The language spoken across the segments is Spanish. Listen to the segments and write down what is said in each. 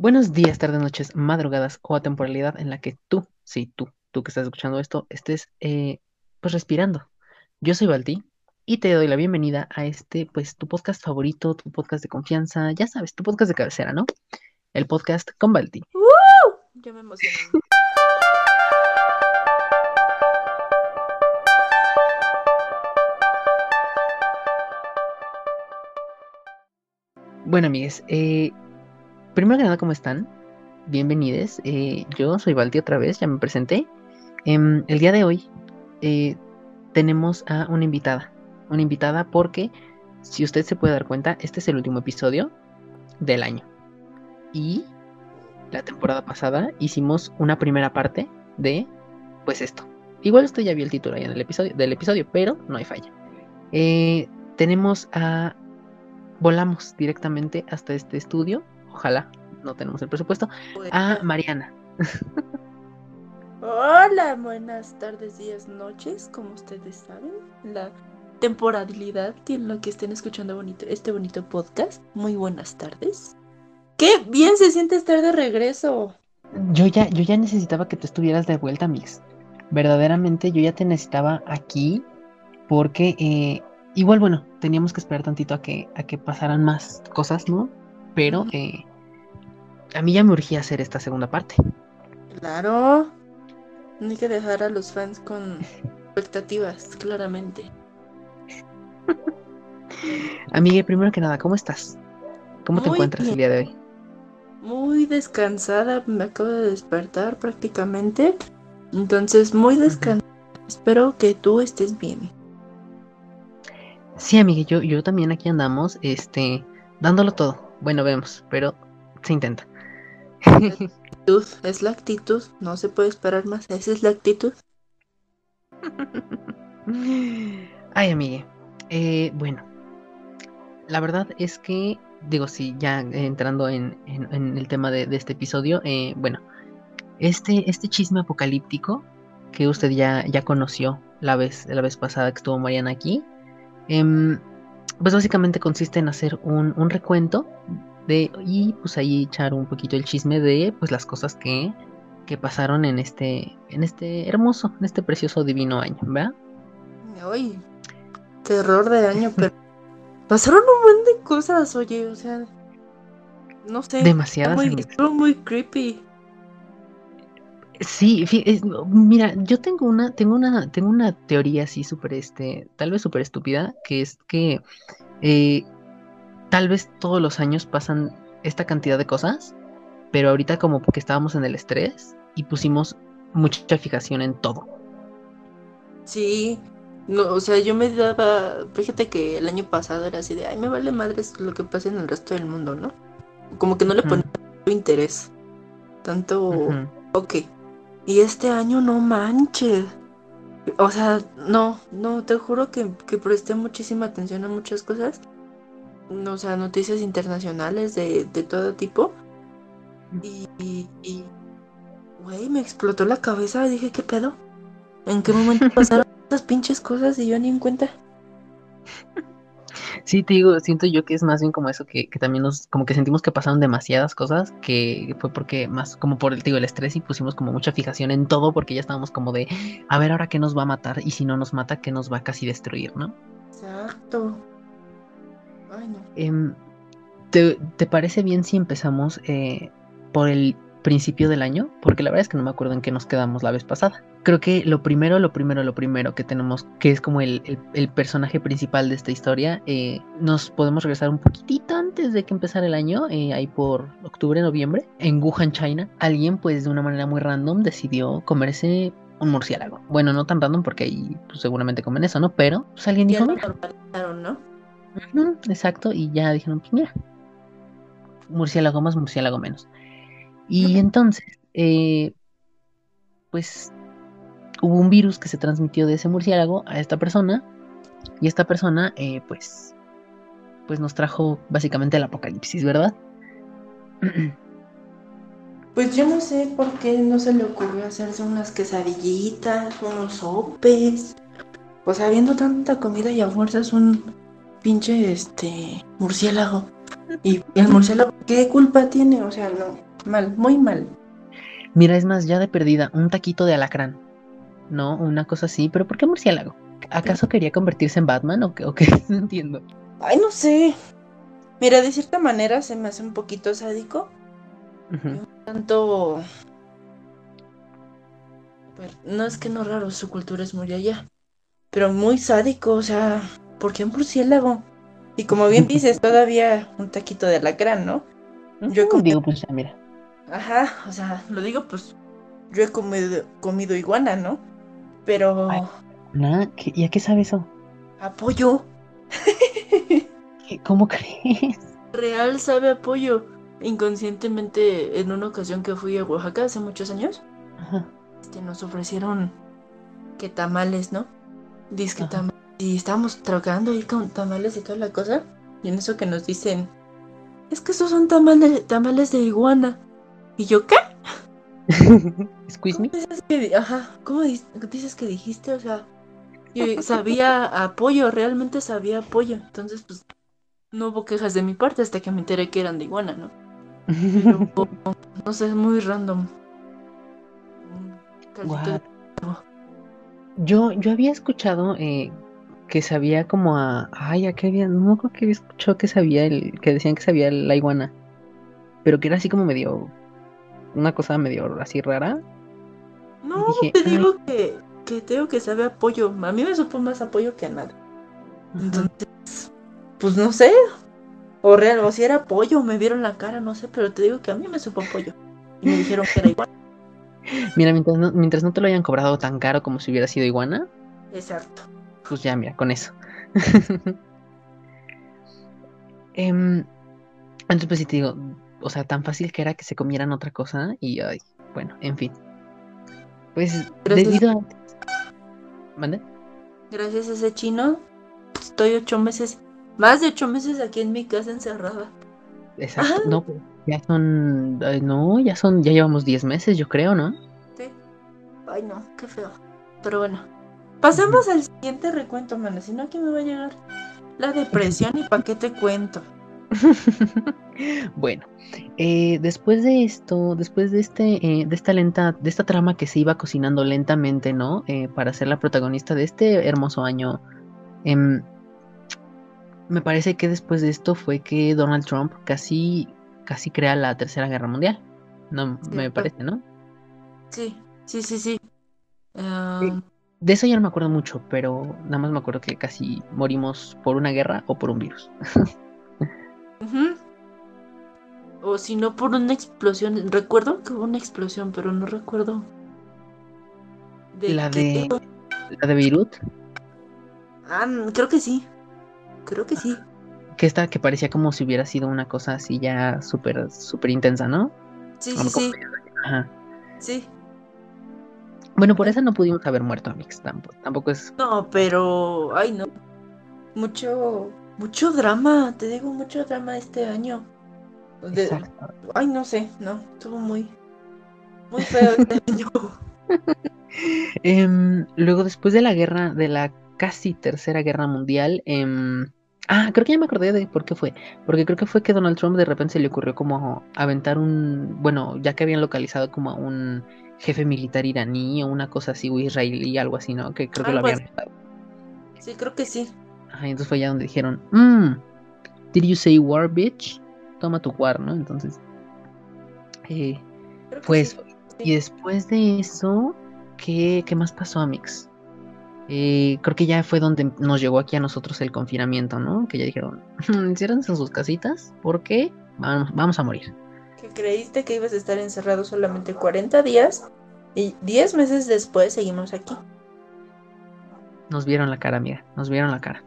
Buenos días, tardes, noches, madrugadas o a temporalidad en la que tú, sí, tú, tú que estás escuchando esto, estés eh, pues respirando. Yo soy Balti y te doy la bienvenida a este, pues tu podcast favorito, tu podcast de confianza, ya sabes, tu podcast de cabecera, ¿no? El podcast con Balti. ¡Uh! Yo me emocioné. Bueno, amigues, eh, primero que nada, ¿cómo están? Bienvenidos. Eh, yo soy Balti otra vez, ya me presenté. Em, el día de hoy eh, tenemos a una invitada. Una invitada porque, si usted se puede dar cuenta, este es el último episodio del año. Y la temporada pasada hicimos una primera parte de, pues esto. Igual usted ya vio el título ahí en el episodio, del episodio, pero no hay falla. Eh, tenemos a... Volamos directamente hasta este estudio. Ojalá no tenemos el presupuesto. A Mariana. Hola, buenas tardes, días, noches, como ustedes saben. La temporalidad en la que estén escuchando bonito, este bonito podcast. Muy buenas tardes. ¡Qué bien se siente estar de regreso! Yo ya, yo ya necesitaba que tú estuvieras de vuelta, Mix. Verdaderamente yo ya te necesitaba aquí porque eh, igual, bueno, teníamos que esperar tantito a que, a que pasaran más cosas, ¿no? Pero eh, a mí ya me urgía hacer esta segunda parte. Claro. No hay que dejar a los fans con expectativas, claramente. Amigue, primero que nada, ¿cómo estás? ¿Cómo te Muy encuentras el día de hoy? Muy descansada, me acabo de despertar prácticamente. Entonces, muy descansada. Espero que tú estés bien. Sí, amigue, yo, yo también aquí andamos, este, dándolo todo. Bueno, vemos, pero se intenta. Es la actitud, no se puede esperar más. Esa es la actitud. Ay, amigue. Eh, bueno, la verdad es que, digo, sí, ya entrando en, en- en el tema de, de este episodio, eh, bueno, este, este chisme apocalíptico que usted ya, ya conoció la vez, la vez pasada que estuvo Mariana aquí, em, pues básicamente consiste en hacer un, un recuento de, y pues ahí echar un poquito el chisme de pues las cosas que, que pasaron en este, en este hermoso, en este precioso divino año, ¿verdad? Ay, terror de año, pero pasaron un buen de cosas, oye, o sea, no sé. Demasiadas. Muy, estuvo muy creepy. Sí, es- mira, yo tengo una, tengo una, tengo una teoría así súper, este, tal vez súper estúpida, que es que eh, tal vez todos los años pasan esta cantidad de cosas, pero ahorita como que estábamos en el estrés y pusimos mucha fijación en todo. Sí, no, o sea, yo me daba, fíjate que el año pasado era así de, ay, me vale madres lo que pasa en el resto del mundo, ¿no? Como que no le ponía interés, tanto, ok. Y este año no manches. O sea, no, no, te juro que, que presté muchísima atención a muchas cosas. No, O sea, noticias internacionales de, de todo tipo. Y, y, y, güey, me explotó la cabeza. Dije, ¿qué pedo? ¿En qué momento pasaron estas pinches cosas y yo ni en cuenta? Sí, te digo, siento yo que es más bien como eso, que, que también nos, como que sentimos que pasaron demasiadas cosas, que fue porque más como por el, te digo, el estrés y pusimos como mucha fijación en todo, porque ya estábamos como de, a ver ahora qué nos va a matar, y si no nos mata, qué nos va a casi destruir, ¿no? Exacto. Ay, no. Em, ¿te, te parece bien si empezamos eh, por el principio del año? Porque la verdad es que no me acuerdo en qué nos quedamos la vez pasada. Creo que lo primero, lo primero, lo primero que tenemos, que es como el, el- el personaje principal de esta historia, eh, nos podemos regresar un poquitito antes de que empezara el año, eh, ahí por octubre, noviembre, en Wuhan, China. Alguien, pues de una manera muy random, decidió comerse un murciélago. Bueno, no tan random porque ahí pues, seguramente comen eso, ¿no? Pero pues alguien dijo, mira, ¿no? Exacto, y ya dijeron, pues mira, murciélago más, murciélago menos. Y entonces, eh, pues hubo un virus que se transmitió de ese murciélago a esta persona, y esta persona, eh, pues, pues nos trajo básicamente el apocalipsis, ¿verdad? Pues yo no sé por qué no se le ocurrió hacerse unas quesadillitas, unos sopes. O sea, viendo tanta comida y a fuerzas un pinche este murciélago. Y el murciélago, ¿qué culpa tiene? O sea, no. Mal, muy mal. Mira, es más, ya de perdida, un taquito de alacrán. No, una cosa así, pero ¿por qué murciélago? ¿Acaso quería convertirse en Batman o qué? O qué? No entiendo. Ay, no sé. Mira, de cierta manera se me hace un poquito sádico. Un tanto. Bueno, no es que no raro, su cultura es muy allá. Pero muy sádico, o sea, ¿por qué un murciélago? Y como bien dices, todavía un taquito de alacrán, ¿no? Yo Ujú, comido- Digo, pues mira. Ajá, o sea, lo digo pues. Yo he comido, comido iguana, ¿no? Pero. Ay. Nah, ¿qué- ¿Y a qué sabe eso? Apoyo. ¿Qué- ¿Cómo crees? Real sabe apoyo. Inconscientemente, en una ocasión que fui a Oaxaca hace muchos años, Ajá. este, nos ofrecieron que tamales, ¿no? Dice que tamales. Y estábamos trabajando ahí con tamales y toda la cosa. Y en eso que nos dicen, es que esos son tamales, tamales de iguana. Y yo, ¿qué? ¿Squeeze me? ¿Cómo dices que, ajá, ¿cómo di- dices que dijiste? O sea, yo sabía apoyo, realmente sabía apoyo. Entonces, pues, no hubo quejas de mi parte hasta que me enteré que eran de iguana, ¿no? Pero, no sé, es muy random. De- What? Yo, yo había escuchado eh, que sabía como a. Ay, ¿a qué había? No me acuerdo que había escuchado que sabía el. que decían que sabía la iguana. Pero que era así como medio. Una cosa medio así rara. No, dije, te "Ay". digo que, que te digo que sabe apoyo. A mí me supo más apoyo que a nada. Entonces, pues no sé. O real, o si era pollo, me vieron la cara, no sé, pero te digo que a mí me supo pollo. Y me dijeron que era igual. Mira, mientras no, mientras no te lo hayan cobrado tan caro como si hubiera sido iguana, Exacto. pues ya, mira, con eso. Em, entonces, pues sí te digo, o sea, tan fácil que era que se comieran otra cosa y, ay, bueno, en fin. Pues Gracias. debido a... ¿Mande? Gracias a ese chino, estoy ocho meses, más de ocho meses aquí en mi casa encerrada. Exacto, Ajá. no, pues, ya son, no, ya son, ya llevamos 10 meses, yo creo, ¿no? Sí. Ay, no, qué feo. Pero bueno, pasemos al siguiente recuento, mano. Si no, aquí me va a llegar la depresión y pa' qué te cuento. Bueno, eh, después de esto, después de este, eh, de esta lenta, de esta trama que se iba cocinando lentamente, ¿no? Eh, para ser la protagonista de este hermoso año, em, me parece que después de esto fue que Donald Trump casi, casi crea la Tercera Guerra Mundial. No, me parece, ¿no? Sí, sí, sí, sí. Ah, De eso ya no me acuerdo mucho, pero nada más me acuerdo que casi morimos por una guerra o por un virus. ujú. O si no, por una explosión. Recuerdo que hubo una explosión, pero no recuerdo. La de- La de Beirut, Ah, mm, creo que sí. Creo que sí. que esta que parecía como si hubiera sido una cosa así ya súper, súper intensa, ¿no? Sí, Como sí, sí. Ajá. Sí. Bueno, por esa no pudimos haber muerto, Amix. Tampoco, tampoco es. No, pero. Ay, no. Mucho. Mucho drama. Te digo, mucho drama este año. De- Exacto. Ay, no sé. No. Estuvo muy. Muy feo este año. Em, luego, después de la guerra, de la casi tercera guerra mundial, em, ah, creo que ya me acordé de por qué fue. Porque creo que fue que Donald Trump de repente se le ocurrió como aventar un, bueno, ya que habían localizado como a un jefe militar iraní o una cosa así, o israelí, algo así, ¿no? Que creo que lo habían matado. Sí, creo que sí. Ajá, entonces fue ya donde dijeron, mmm, did you say war, bitch? Toma tu war, ¿no? Entonces, eh, sí. eso. Y después de eso, ¿qué, qué más pasó, Amix? Eh, creo que ya fue donde nos llegó aquí a nosotros el confinamiento, ¿no? Que ya dijeron, enciérrense en sus casitas porque vamos, vamos a morir. Que creíste que ibas a estar encerrado solamente 40 días. Y 10 meses después seguimos aquí. Nos vieron la cara, amiga, nos vieron la cara.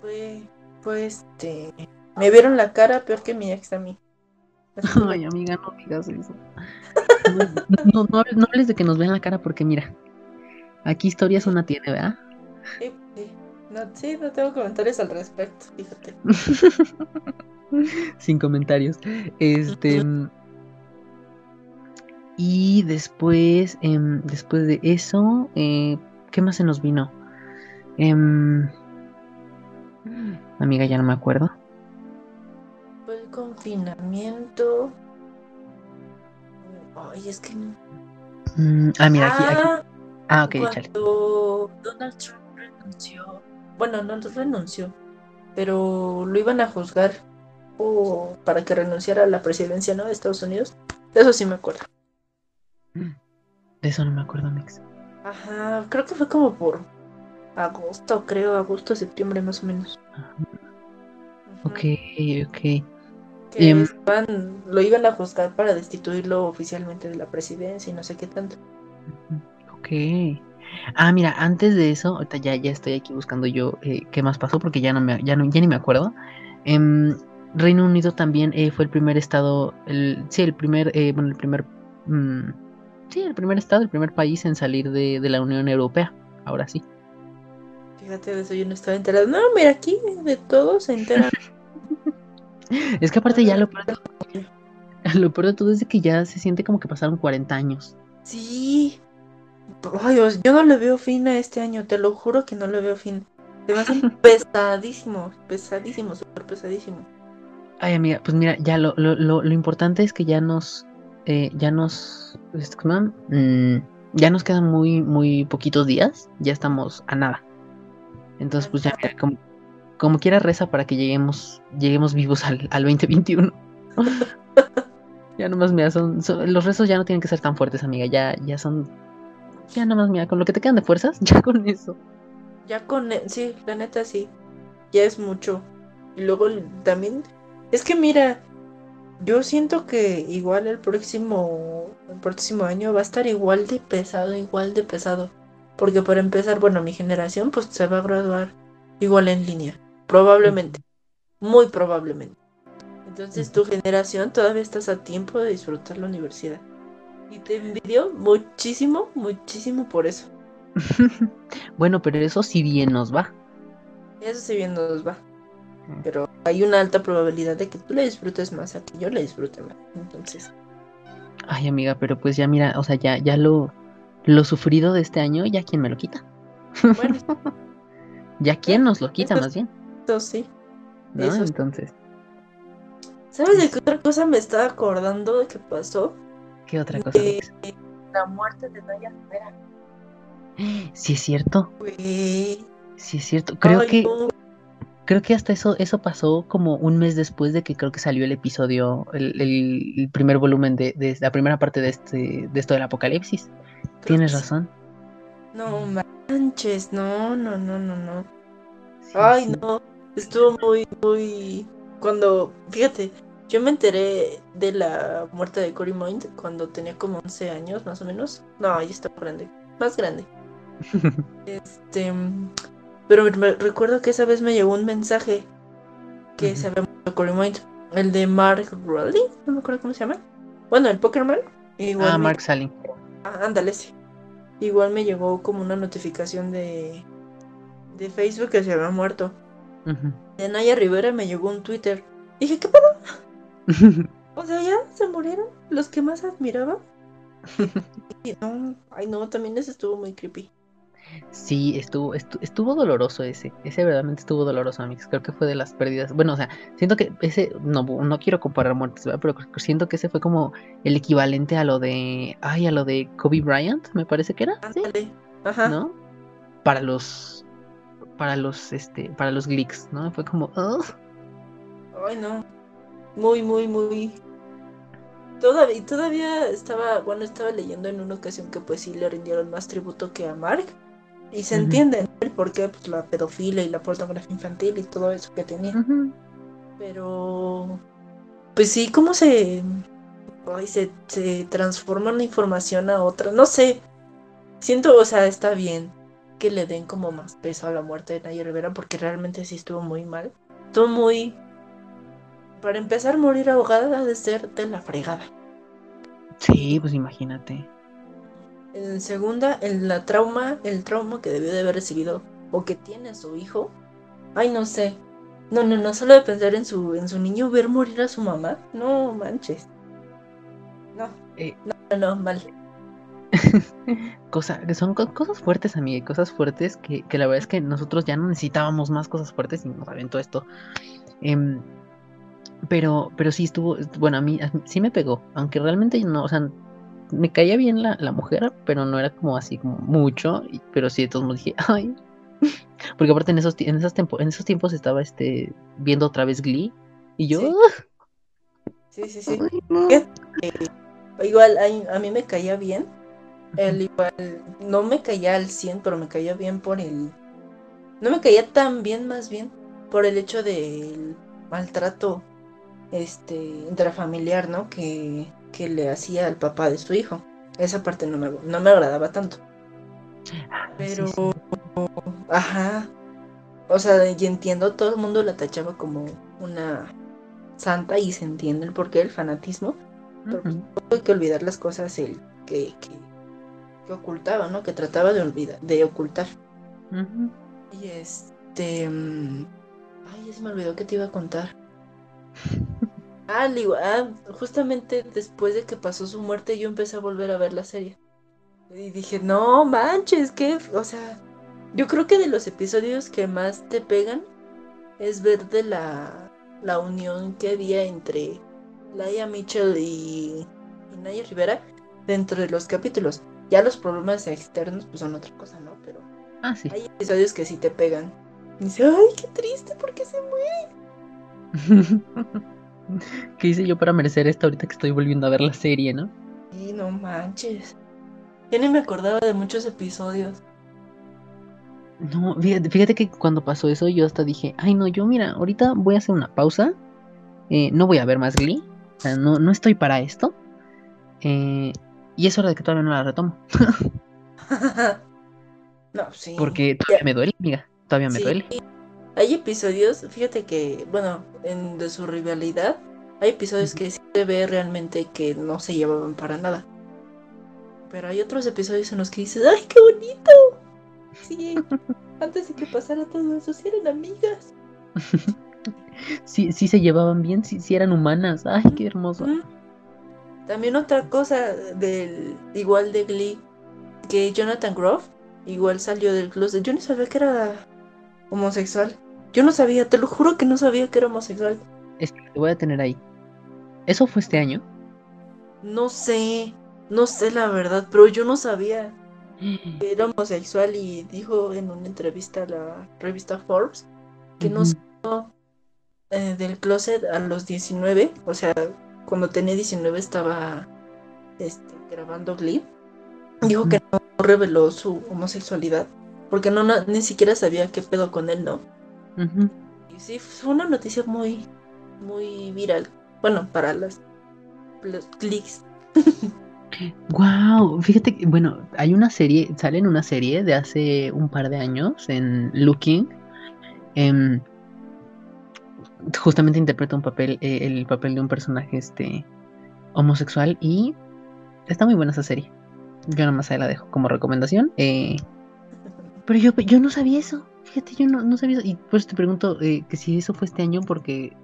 Fue. Fue este. Me vieron la cara peor que mi ex a mí. Ay, amiga, no digas eso. No, no, no hables, de que nos vean la cara porque mira, aquí historias una tiene, ¿verdad? sí, sí. No, sí, no tengo comentarios al respecto, fíjate. Sin comentarios. Este. Y después, em, después de eso, eh, ¿qué más se nos vino? Em, amiga, ya no me acuerdo. Fue el confinamiento. Ay, es que. Mm, ah, mira, aquí, aquí. Ah, Ah, ok, cuando Donald Trump renunció. Bueno, no renunció, pero lo iban a juzgar o para que renunciara a la presidencia, ¿no? De Estados Unidos. De eso sí me acuerdo. De eso no me acuerdo, Mix. Ajá, creo que fue como por agosto, creo, agosto, septiembre más o menos. Ok, ok. Que Em. lo iban a juzgar para destituirlo oficialmente de la presidencia y no sé qué tanto. Ok. Ah, mira, antes de eso, ahorita ya, ya estoy aquí buscando yo eh, qué más pasó porque ya no me, ya no, ya ni me acuerdo. Em, Reino Unido también eh, fue el primer estado, el, sí, el primer, eh, bueno, el primer, mm, sí, el primer estado, el primer país en salir de, de la Unión Europea. Ahora sí. Fíjate, de eso yo no estaba enterada. No, mira, aquí de todo se entera. Es que aparte ya lo peor, de lo peor de todo es de que ya se siente como que pasaron 40 años. Sí. Ay, Dios, yo no le veo fin a este año, te lo juro que no le veo fin. Se me hace pesadísimo, pesadísimo, súper pesadísimo. Ay, amiga, pues mira, ya lo, lo, lo, lo importante es que ya nos, eh, ya nos. Mm, ya nos quedan muy, muy poquitos días, ya estamos a nada. Entonces, pues ya, mira, como, como quiera reza para que lleguemos, lleguemos vivos al, al 2021. ya nomás, mira, son, son- los rezos ya no tienen que ser tan fuertes, amiga, ya, ya son, ya nomás, mira, con lo que te quedan de fuerzas, ya con eso. Ya con, e- sí, la neta sí, ya es mucho. Y luego también, es que mira, yo siento que igual el próximo, el próximo año va a estar igual de pesado, igual de pesado. Porque para empezar, bueno, mi generación pues se va a graduar igual en línea, probablemente, muy probablemente. Entonces tu generación todavía estás a tiempo de disfrutar la universidad. Y te envidio muchísimo, muchísimo por eso. bueno, pero eso sí bien nos va. Eso sí bien nos va. Pero hay una alta probabilidad de que tú la disfrutes más a que yo la disfrute más. Entonces, Ay, amiga, pero pues ya mira, o sea, ya, ya lo, lo sufrido de este año, ya quién me lo quita. bueno, Ya quién nos lo quita Eso más bien, eso sí. ¿no? eso sí. Entonces, ¿Sabes de qué otra cosa me estaba acordando de que pasó? ¿qué otra cosa? De la muerte de Naya Rivera. Sí es cierto, Güey. sí es cierto. Creo Ay, que, no. Creo que hasta eso, eso pasó como un mes después de que creo que salió el episodio, el, el- el primer volumen de, de la primera parte de este, de esto del apocalipsis. Creo Tienes sí. razón. No manches, no, no, no, no, no. Sí, Ay, sí. no. Estuvo muy, muy. Cuando, fíjate, yo me enteré de la muerte de Cory Mind cuando tenía como 11 años, más o menos. No, ahí estaba grande, más grande. Este, pero me- recuerdo que esa vez me llegó un mensaje que Ujú. se había muerto el de Mark Rowley, no me acuerdo cómo se llama. Bueno, el Pokerman. Igual Ah, me- Mark Salling. Ah, ándale, sí. Igual me llegó como una notificación de, de Facebook que se había muerto. De Naya Rivera me llegó un Twitter. Dije, ¿qué pedo? O sea, ya se murieron los que más admiraba. Y no, ay no, también ese estuvo muy creepy. Sí, estuvo, estu- estuvo doloroso ese. Ese verdaderamente estuvo doloroso, amigos. Creo que fue de las pérdidas. Bueno, o sea, siento que ese, no, no quiero comparar muertes, ¿verdad? Pero siento que ese fue como el equivalente a lo de, ay, a lo de Kobe Bryant, me parece que era. Ajá. ¿No? Para los, para los, este, para los Glicks, ¿no? Fue como. Ay no. Muy, muy, muy. Todavía, todavía estaba, bueno, estaba leyendo en una ocasión que pues sí le rindieron más tributo que a Mark. Y se entiende el por qué, pues la pedofilia y la pornografía infantil y todo eso que tenía. Pero, pues sí, cómo se, ay, se, se transforma una información a otra. No sé, siento, o sea, está bien que le den como más peso a la muerte de Naya Rivera porque realmente sí estuvo muy mal. Estuvo muy... Para empezar, morir ahogada ha de ser de la fregada. Sí, pues imagínate. En segunda, en la trauma, el trauma que debió de haber recibido o que tiene su hijo. Ay, no sé. No, no, no, solo de pensar en su, en su niño ver morir a su mamá. No manches. No, Eh, no, no, no, mal. cosa, que son co- cosas fuertes, amiga, cosas fuertes que, que la verdad es que nosotros ya no necesitábamos más cosas fuertes y nos aventó esto. Em, pero, pero sí estuvo, bueno, a mí, a mí sí me pegó, aunque realmente no, o sea, me caía bien la, la mujer, pero no era como así como mucho, y- pero sí de todos modos dije, ay. Porque aparte en esos, en esas tempo- en esos tiempos estaba este viendo otra vez Glee y yo, Sí. Sí, sí, sí. "Ay, no". Eh, igual a, a mí me caía bien. Él igual no me caía al 100, pero me caía bien por el... No me caía tan bien más bien por el hecho del maltrato este intrafamiliar, ¿no? Que, que le hacía al papá de su hijo. Esa parte no me, no me agradaba tanto. Ah, sí, Pero, sí. ajá. O sea, y entiendo, todo el mundo la tachaba como una santa y se entiende el porqué del fanatismo. pero Ujú. hay que olvidar las cosas el que, que, que ocultaba, ¿no? Que trataba de olvidar, de ocultar. Y este. mm, Ay, ya se me olvidó que te iba a contar. Ah, digo, ah, justamente después de que pasó su muerte, yo empecé a volver a ver la serie. Y dije, no manches, que. O sea, yo creo que de los episodios que más te pegan es ver de la, la unión que había entre Laia Mitchell y, y Naya Rivera dentro de los capítulos. Ya los problemas externos pues son otra cosa, ¿no? Pero Ah, sí. hay episodios que sí te pegan. Y dice, ay, qué triste, porque se muere. ¿Qué hice yo para merecer esto ahorita que estoy volviendo a ver la serie, no? Y no manches. Ya ni me acordaba de muchos episodios. No, fíjate, fíjate que cuando pasó eso yo hasta dije, ay no, yo mira, ahorita voy a hacer una pausa, eh, no voy a ver más Glee, o sea, no, no estoy para esto, eh, y es hora de que todavía no la retomo, no, sí. porque todavía me duele, amiga, todavía me Sí, duele. Hay episodios, fíjate que, bueno, en, de su rivalidad, hay episodios que sí se ve realmente que no se llevaban para nada. Pero hay otros episodios en los que dices, ¡ay, qué bonito! Sí, antes de que pasara todo eso, sí eran amigas. Sí, sí se llevaban bien, sí, sí eran humanas, ay, qué hermoso. También otra cosa del igual de Glee, que Jonathan Groff igual salió del closet. Yo no sabía que era homosexual. Yo no sabía, te lo juro que no sabía que era homosexual. Espera, te voy a tener ahí. ¿Eso fue este año? No sé, no sé la verdad, pero yo no sabía que era homosexual y dijo en una entrevista a la revista Forbes que no salió eh, del closet a los 19, o sea, cuando tenía 19 estaba este, grabando Glee. Dijo que no reveló su homosexualidad, porque no, no- ni siquiera sabía qué pedo con él, ¿no? Y sí, fue una noticia muy, muy viral. Bueno, para las, los clics. Wow, fíjate que, bueno, hay una serie, sale en una serie de hace un par de años en Looking. em, justamente interpreta un papel, eh, el papel de un personaje este homosexual y está muy buena esa serie. Yo nada más ahí la dejo como recomendación. eh, pero yo, yo no sabía eso. Fíjate, yo no, no sabía eso. Y por eso te pregunto eh, que si eso fue este año porque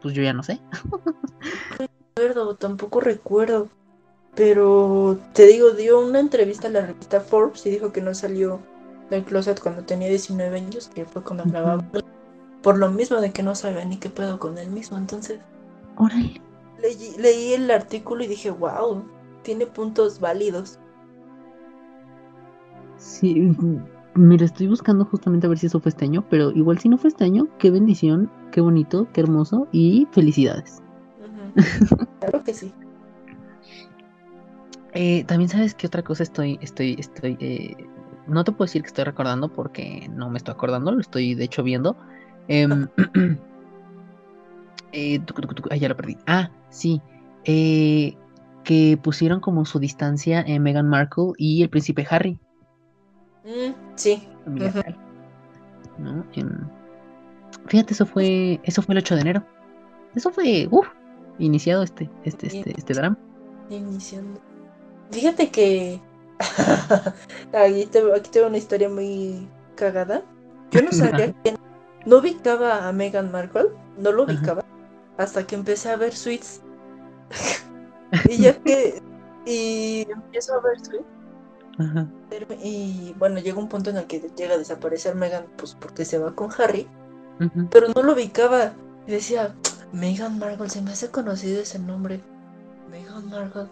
pues yo ya no sé. recuerdo, tampoco recuerdo. Pero te digo, dio una entrevista a la revista Forbes y dijo que no salió del closet cuando tenía 19 años, que fue cuando grababa. Por lo mismo de que no sabía ni qué pedo con él mismo. Entonces Órale. leí, leí el artículo y dije, wow, tiene puntos válidos. Sí, mira, estoy buscando justamente a ver si eso fue este año, pero igual si no fue este año, qué bendición, qué bonito, qué hermoso y felicidades. Ujú. claro que sí. Eh, también sabes qué otra cosa estoy, estoy, estoy, eh, no te puedo decir que estoy recordando porque no me estoy acordando, lo estoy de hecho viendo. Em, eh, ah, ya lo perdí. Ah, sí, eh, que pusieron como su distancia en Meghan Markle y el príncipe Harry. Mm, sí. Em, fíjate, eso fue, eso fue el 8 de enero. Eso fue, uff, iniciado este, este, este, este drama. Iniciando. Fíjate que aquí, te- aquí tengo una historia muy cagada. Yo no sabía que no ubicaba a Meghan Markle, no lo Ajá. ubicaba hasta que empecé a ver Suits. y ya que y empiezo a ver Suits Ajá. y bueno, llega un punto en el que llega a desaparecer Meghan pues porque se va con Harry, pero no lo ubicaba y decía, Meghan Markle, se me hace conocido ese nombre. Meghan Markle.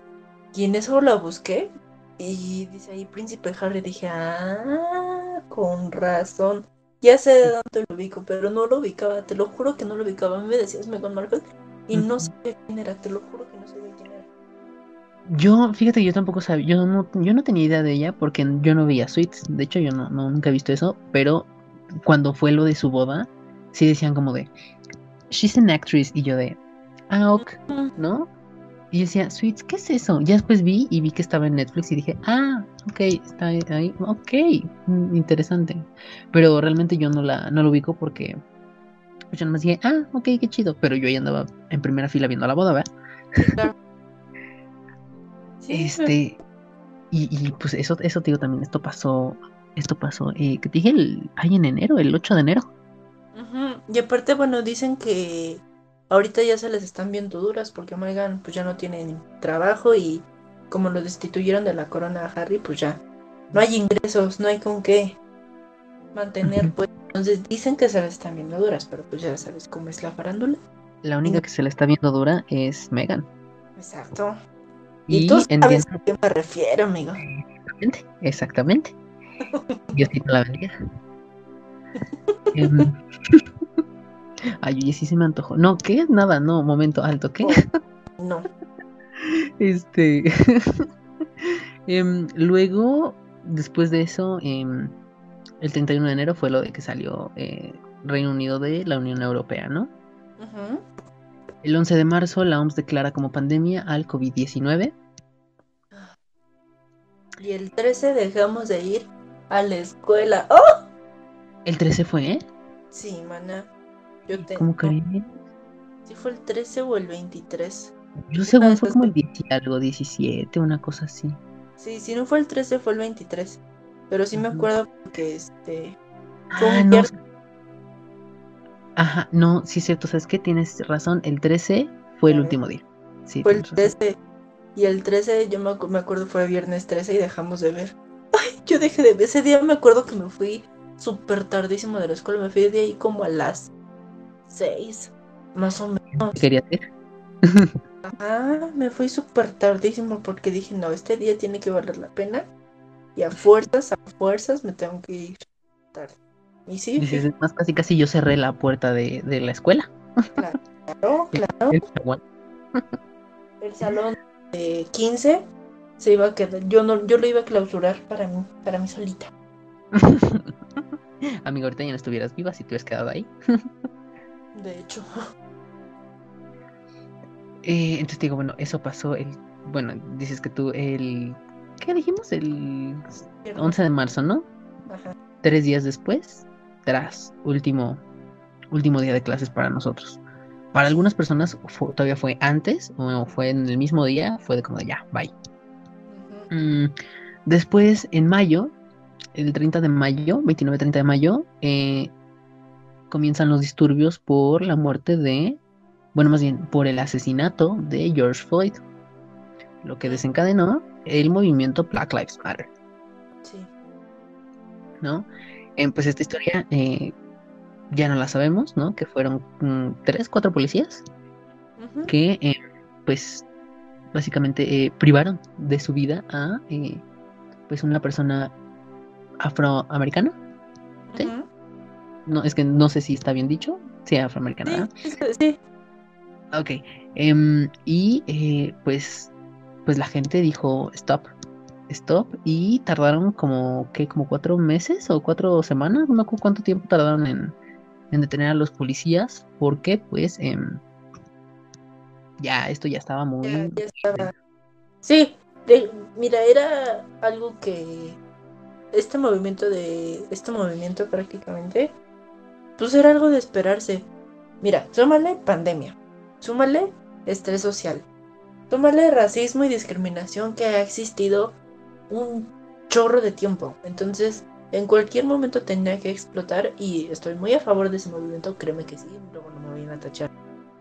Y en eso la busqué y dice ahí Príncipe Harry. Dije, ah, con razón. Ya sé de dónde lo ubico, pero no lo ubicaba. Te lo juro que no lo ubicaba. A mí me decías Meghan Markle y no sabía quién era. Te lo juro Yo, fíjate, yo tampoco sabía. Yo no, yo no tenía idea de ella porque yo no veía suites. De hecho, yo no, no nunca he visto eso. Pero cuando fue lo de su boda, sí decían como de, she's an actress. Y yo de, ah, ok, ¿no? Y decía, Sweets, ¿qué es eso? Ya después vi y vi que estaba en Netflix y dije, ah, ok, está ahí, ok, mm, interesante. Pero realmente yo no la no lo ubico porque pues yo nomás dije, ah, ok, qué chido. Pero yo ahí andaba en primera fila viendo la boda, ¿verdad? Este, y, y, pues eso, eso te digo también, esto pasó, esto pasó, eh, que dije, el, ay, en enero, el 8 de enero. Y aparte, bueno, dicen que ahorita ya se les están viendo duras porque Megan pues ya no tiene trabajo y como lo destituyeron de la corona a Harry, pues ya no hay ingresos, no hay con qué mantener, pues. Entonces dicen que se les están viendo duras, pero pues ya sabes cómo es la farándula. La única que se le está viendo dura es Megan. Exacto. Y, tú sabes a qué me refiero, amigo. Exactamente, exactamente. Diosito la bendiga. um, Ay, oye, sí se me antojó. No, ¿qué? Nada, no, momento alto, ¿qué? No. este. eh, luego, después de eso, eh, el 31 de enero fue lo de que salió eh, Reino Unido de la Unión Europea, ¿no? Uh -huh. El 11 de marzo, la OMS declara como pandemia al COVID-19. Y el 13 dejamos de ir a la escuela. ¡Oh! El 13 fue, ¿eh? Sí, mana. Yo te... ¿Cómo crees? Si fue el 13 o el 23. Yo según fue como el 10 algo, 17, una cosa así. Sí, si no fue el 13 fue el 23. Pero sí me acuerdo porque este... Ah, no. Ajá, no, sí es cierto, sabes que tienes razón, el 13 fue el último día. Sí, fue el 13. Y el 13, yo me, me, acuerdo, fue viernes 13 y dejamos de ver. Ay, yo dejé de ver. Ese día me acuerdo que me fui súper tardísimo de la escuela. Me fui de ahí como a las 6, más o menos. ¿Qué quería hacer? Ajá, me fui súper tardísimo porque dije, no, este día tiene que valer la pena. Y a fuerzas, a fuerzas me tengo que ir tarde. Y sí. Dices, más casi casi yo cerré la puerta de, de la escuela. Claro, claro. El salón de 15 se iba a quedar, yo no, yo lo iba a clausurar para mí, para mí solita. Amigo, ahorita ya no estuvieras viva si te hubieras quedado ahí. de hecho. Eh, entonces digo, bueno, eso pasó el, bueno, dices que tú el, ¿qué dijimos? El 11 de marzo, ¿no? Ajá. Tres días después, tras último, último día de clases para nosotros. Para algunas personas fue, todavía fue antes o fue en el mismo día, fue de como de ya, bye. Uh -huh. mm, después, en mayo, el 30 de mayo, 29-30 de mayo, eh, comienzan los disturbios por la muerte de, bueno, más bien por el asesinato de George Floyd, lo que desencadenó el movimiento Black Lives Matter. Sí. ¿No? Eh, pues esta historia eh, ya no la sabemos, ¿no? Que fueron mm, tres, cuatro policías Uh -huh. que, eh, pues, básicamente eh, privaron de su vida a, eh, pues, una persona afroamericana. ¿Sí? Uh -huh. No, es que no sé si está bien dicho. Sí, afroamericana. Sí, sí. Ok. Um, y eh, pues, pues la gente dijo stop, stop y tardaron como que como cuatro meses o cuatro semanas, no me acuerdo cuánto tiempo tardaron en, en detener a los policías porque pues eh, ya esto ya estaba muy ya, ya estaba. sí de, mira era algo que este movimiento de este movimiento prácticamente pues era algo de esperarse. Mira súmale pandemia súmale estrés social súmale racismo y discriminación que ha existido un chorro de tiempo. Entonces en cualquier momento tenía que explotar y estoy muy a favor de ese movimiento, créeme que sí, luego no me vayan a tachar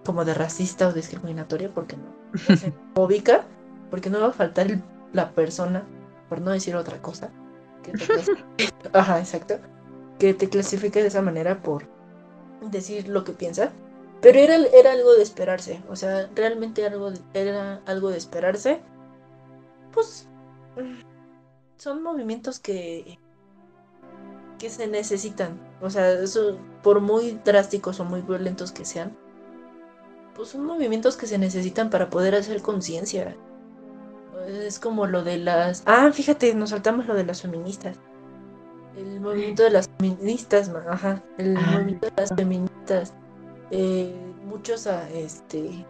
como de racista o discriminatoria, porque no, fóbica, porque no va a faltar el, la persona, por no decir otra cosa, que te Ajá, exacto, que te clasifique de esa manera por decir lo que piensa, pero era, era algo de esperarse, o sea, realmente algo, era algo de esperarse, pues son movimientos que que se necesitan. O sea, eso, por muy drásticos o muy violentos que sean, pues son movimientos que se necesitan para poder hacer conciencia. Es como lo de las... Ah, fíjate, nos saltamos lo de las feministas. El movimiento de las feministas, ajá. El ah. movimiento de las feministas. Eh, muchos ah, este,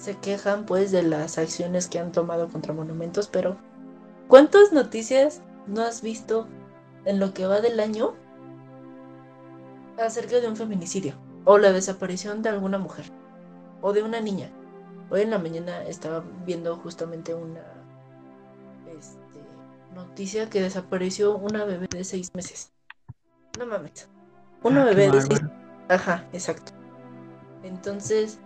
se quejan pues de las acciones que han tomado contra monumentos, pero ¿cuántas noticias no has visto en lo que va del año acerca de un feminicidio o la desaparición de alguna mujer o de una niña. Hoy en la mañana estaba viendo justamente una este, noticia que desapareció una bebé de seis meses. No mames. Una ah, bebé de seis Ajá, exacto. Entonces,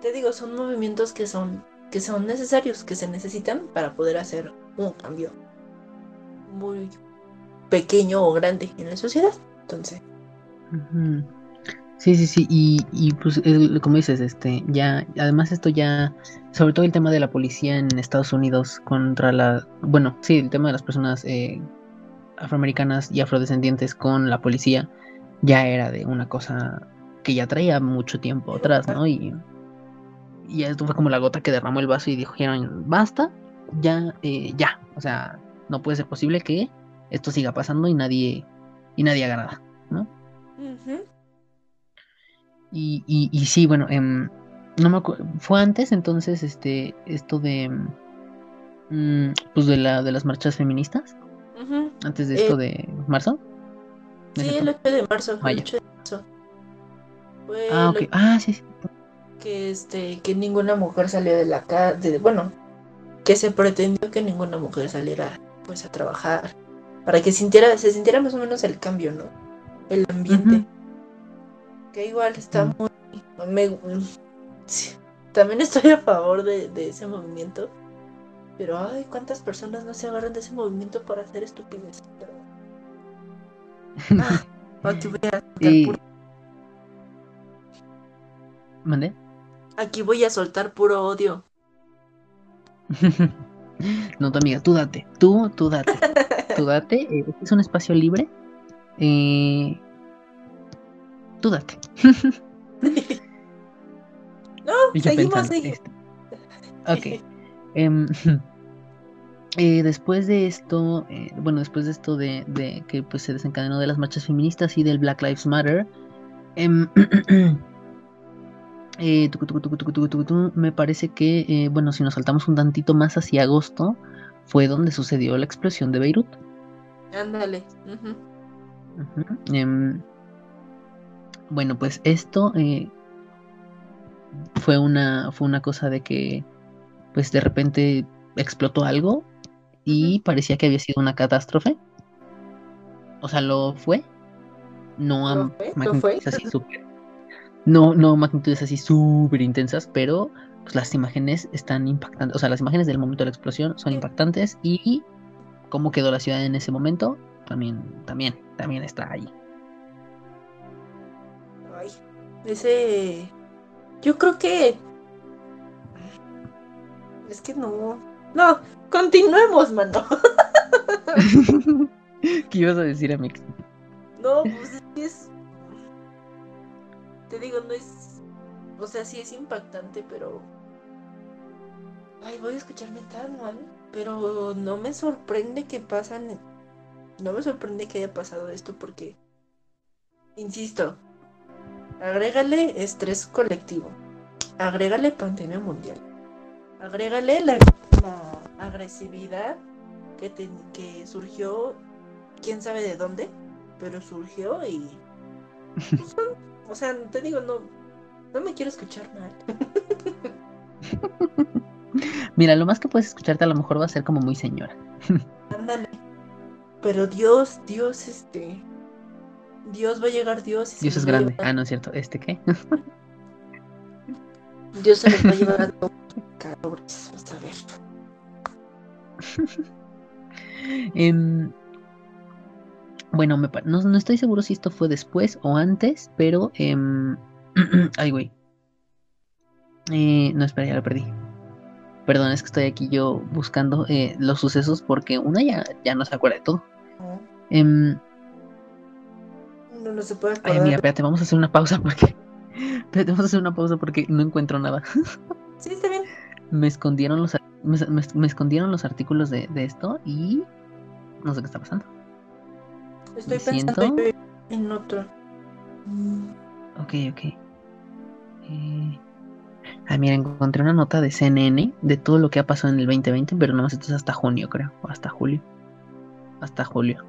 te digo, son movimientos que son que son necesarios, que se necesitan para poder hacer un cambio muy pequeño o grande en la sociedad. Entonces. Sí, sí, sí, y, y pues como dices, este, ya, además esto ya, sobre todo el tema de la policía en Estados Unidos contra la, bueno, sí, el tema de las personas eh, afroamericanas y afrodescendientes con la policía ya era de una cosa que ya traía mucho tiempo atrás, ¿no? Y, y esto fue como la gota que derramó el vaso y dijeron, basta, ya, eh, ya, o sea, no puede ser posible que esto siga pasando y nadie, y nadie haga nada, ¿no? y, y, y, sí, bueno, em, no me fue antes entonces este, esto de, mm, pues de, la, de las marchas feministas, antes de esto eh, de marzo. Sí, el 8 de marzo, el 8 de marzo. ah, ok, ah, sí, sí. Que, este, que ninguna mujer salió de la casa, bueno, que se pretendió que ninguna mujer saliera pues a trabajar para que sintiera, se sintiera más o menos el cambio, ¿no? El ambiente. Que igual está muy... también estoy a favor de, ese movimiento. Pero, ay, ¿cuántas personas no se agarran de ese movimiento para hacer estupidez? Ah, aquí voy a ¿Mande? Aquí voy a soltar puro odio. no, tu amiga, tú date, tú, tú date, tú date, eh, este es un espacio libre, eh, tú date. no, seguimos, seguimos. Este, ok. Em, eh, después de esto, bueno, después de esto de, de, que pues se desencadenó de las marchas feministas y del Black Lives Matter, em, Eh, me parece que, eh, bueno, si nos saltamos un tantito más hacia agosto, fue donde sucedió la explosión de Beirut. Ándale. Em, bueno, pues esto eh, fue una fue una cosa de que, pues de repente explotó algo y parecía que había sido una catástrofe. O sea, lo fue. No, ¿Lo fue? así súper no, no magnitudes así súper intensas, pero pues, las imágenes están impactantes. O sea, las imágenes del momento de la explosión son impactantes y cómo quedó la ciudad en ese momento también, también, también está ahí. Ay, ese. Yo creo que. Es que no. No, continuemos, mano. ¿Qué ibas a decir, Amix? No, pues es te digo, no es. O sea, sí es impactante, pero. Ay, voy a escucharme tan mal. Pero no me sorprende que pasan. No me sorprende que haya pasado esto porque. Insisto. Agrégale estrés colectivo. Agrégale pandemia mundial. Agrégale la, agresividad que, que surgió. Quién sabe de dónde. Pero surgió y. O sea, te digo, no, no me quiero escuchar mal. Mira, lo más que puedes escucharte a lo mejor va a ser como muy señora. Ándale. Pero Dios, Dios, este. Dios va a llegar Dios. Dios es grande. Ah, no es cierto. ¿Este qué? Dios se los va a llevar a todos. Cabros, vamos a ver. Bueno, no, estoy seguro si esto fue después o antes, pero... Eh, ay, güey. Eh, no, espera, ya lo perdí. Perdón, es que estoy aquí yo buscando eh, los sucesos porque una ya, ya no se acuerda de todo. Em, no, no se puede ay, acordar. mira, espérate, vamos a hacer una pausa porque. Espérate, vamos a hacer una pausa porque no encuentro nada. Sí, está bien. me escondieron los me, me- me escondieron los artículos de, de esto y no sé qué está pasando. Estoy pensando siento- en otro. Mm, Ok, ok. Eh, Ah, mira, encontré una nota de CNN de todo lo que ha pasado en el 2020, pero no esto es hasta junio, creo. O hasta julio. Hasta julio.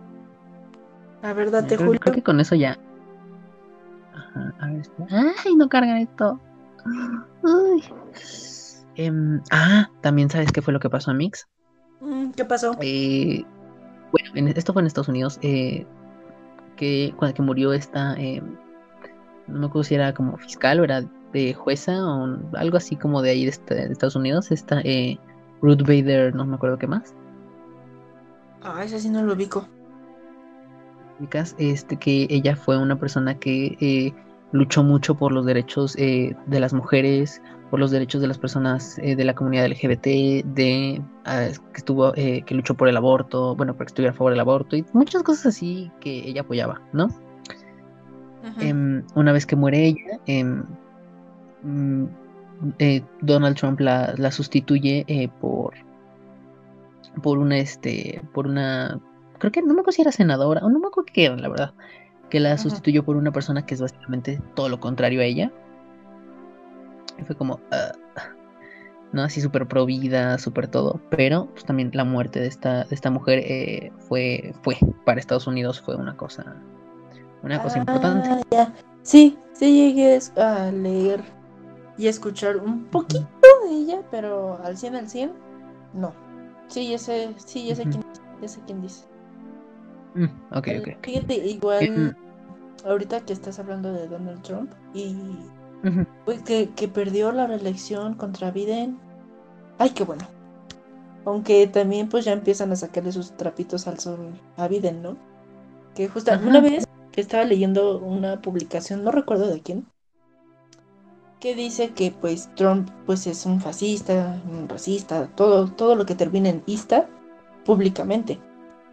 A ver, date, creo, Julio. creo que con eso ya. Ajá, a ver, espera. ¡Ay, no carga esto! Uy. Em, ah, también sabes qué fue lo que pasó a Mix. Mm, ¿Qué pasó? Eh, bueno, en- esto fue en Estados Unidos. eh, que cuando que murió esta. eh, no me acuerdo si era como fiscal o era de jueza o algo así como de ahí de, este- de Estados Unidos. Esta eh, Ruth Bader, no me acuerdo qué más. Ah, ese sí no lo ubico. este, que ella fue una persona que eh, luchó mucho por los derechos de las mujeres, por los derechos de las personas eh, de la comunidad LGBT, de ah, que estuvo, eh, que luchó por el aborto, bueno, para que estuviera a favor del aborto y muchas cosas así que ella apoyaba, ¿no? Em, una vez que muere ella, em, mm, eh, Donald Trump la, la sustituye por por una este por una creo que no me acuerdo si era senadora o no me acuerdo qué era la verdad que la Ajá. sustituyó por una persona que es básicamente todo lo contrario a ella y fue como ah, no así súper pro vida súper todo pero pues también la muerte de esta de esta mujer eh, fue fue para Estados Unidos fue una cosa una cosa importante Ah, ya. Sí, sí llegué a leer y escuchar un poquito de ella, pero al 100 al 100, no. Sí, ya sé, sí, ya sé quién, ya sé quién dice. Mm, ok Eh, ok Fíjate, igual Em, ahorita que estás hablando de Donald Trump y pues, que, que perdió la reelección contra Biden. Ay, qué bueno. Aunque también pues ya empiezan a sacarle sus trapitos al sol a Biden, ¿no? Que justo Ajá. una vez que estaba leyendo una publicación, no recuerdo de quién, que dice que pues Trump pues es un fascista, un racista, todo, todo lo que termine en ista públicamente.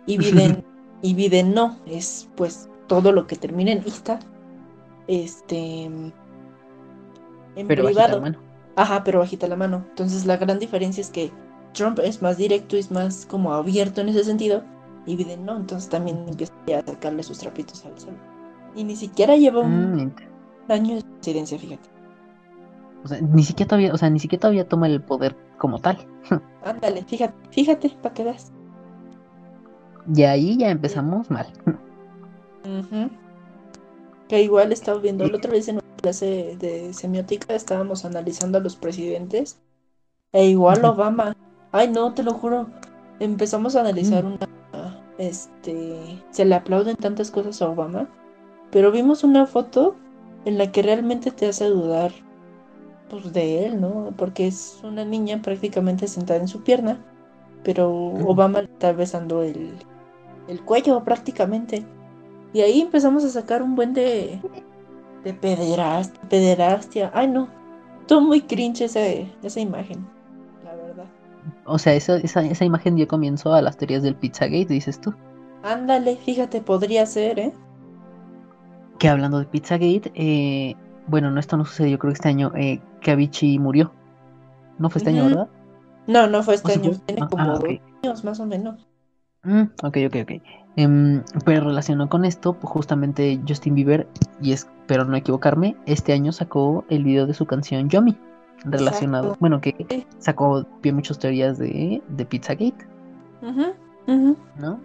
Y Biden, y Biden no, es pues todo lo que termine en ista, este en pero bajita la privado. mano. Ajá, pero bajita la mano. Entonces la gran diferencia es que Trump es más directo y es más como abierto en ese sentido y Biden no. Entonces también empieza a sacarle sus trapitos al sol. Y ni siquiera lleva un Mm, año de presidencia, fíjate. o sea, ni siquiera todavía, o sea, ni siquiera todavía toma el poder como tal. Ándale, fíjate, fíjate, para que veas. Y ahí ya empezamos mal. Ujú. Que igual estaba viendo la otra vez en clase de semiótica, estábamos analizando a los presidentes. E igual. Obama. Ay, no, te lo juro. Empezamos a analizar una. Este. Se le aplauden tantas cosas a Obama. Pero vimos una foto en la que realmente te hace dudar. Pues de él, ¿no? Porque es una niña prácticamente sentada en su pierna. Pero. Obama le está besando el, el cuello prácticamente. Y ahí empezamos a sacar un buen de, de pederastia, pederastia. Ay, no. Estuvo muy cringe ese- esa imagen, la verdad. O sea, esa, esa, esa imagen dio comienzo a las teorías del Pizzagate, dices tú. Ándale, fíjate, podría ser, ¿eh? Que hablando de Pizzagate, eh, bueno, no, esto no sucedió, creo que este año, eh, murió. No fue este año. ¿verdad? No, no fue este ¿O sí año, tiene Ah, como ah, dos años más o menos. Mm, ok, ok, ok. Em, pero relacionado con esto, pues justamente Justin Bieber, y espero no equivocarme, este año sacó el video de su canción Yomi. Relacionado, Exacto. bueno, que sacó bien muchas teorías de, de Pizzagate. Ujú, ujú. ¿no?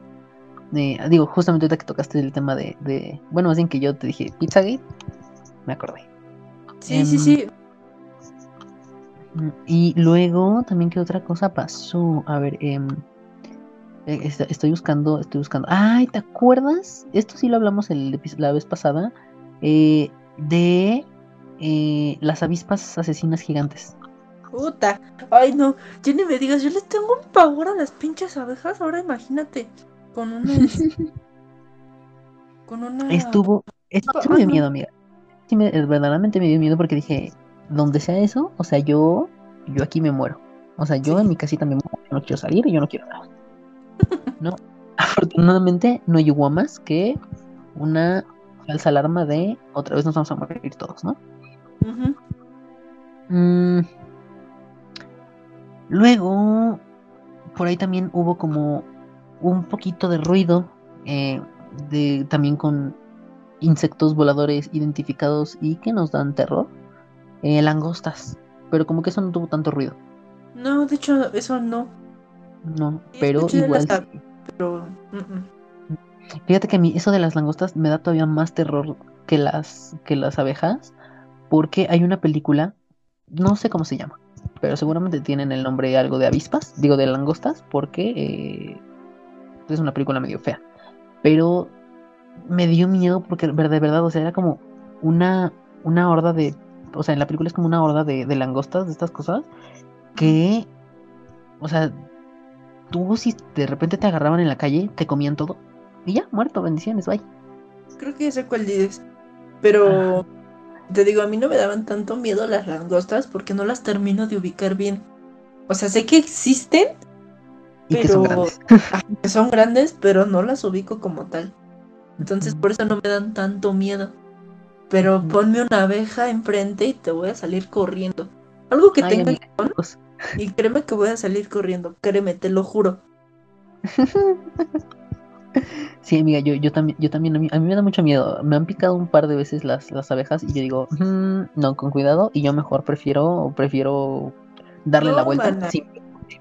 Eh, digo, justamente ahorita que tocaste el tema de, de- bueno, más bien que yo te dije Pizzagate, me acordé. Sí, sí, Em, sí. Mm, Y luego también qué otra cosa pasó, a ver, est- estoy buscando, estoy buscando. Ay, ¿te acuerdas? Esto sí lo hablamos el la vez pasada eh, de eh, las avispas asesinas gigantes. Puta. Ay, no. Ya ni me digas, yo les tengo un pavor a las pinches abejas. Ahora imagínate. Con una. con una. Estuvo, esto sí me dio miedo, amiga. Sí me, eh, verdaderamente me dio miedo porque dije, donde sea eso, o sea, yo, yo aquí me muero. O sea, yo Sí. en mi casita me muero, yo no quiero salir y yo no quiero nada. No, afortunadamente no llegó más que una falsa alarma de otra vez nos vamos a morir todos, ¿no? Mm, Luego, por ahí también hubo como un poquito de ruido, eh, de, también con insectos voladores identificados y que nos dan terror. eh, langostas, pero como que eso no tuvo tanto ruido, No, de hecho, eso no. No, pero igual. las. Pero. mm, mm. Fíjate que a mí eso de las langostas me da todavía más terror que las, que las abejas, porque hay una película, no sé cómo se llama, pero seguramente tienen el nombre algo de avispas, digo de langostas, porque eh, es una película medio fea. Pero me dio miedo porque de verdad, o sea, era como una, una horda de, o sea, en la película es como una horda de, de langostas, de estas cosas, que, o sea, tú si de repente te agarraban en la calle, te comían todo. Y ya, muerto, bendiciones, bye. Creo que ya sé cuál dices. Pero. Te digo, a mí no me daban tanto miedo las langostas porque no las termino de ubicar bien. O sea, sé que existen, Y que son Pero- grandes. que son grandes, pero no las ubico como tal. Entonces por eso no me dan tanto miedo. Pero ponme una abeja enfrente y te voy a salir corriendo. Algo que Ay, tenga pues, y créeme que voy a salir corriendo. Créeme, te lo juro. Sí, amiga, yo, yo también, yo también, a mí, a mí me da mucho miedo. Me han picado un par de veces las, las abejas y yo digo, "Mm, no, con cuidado. Y yo mejor prefiero, prefiero darle la vuelta.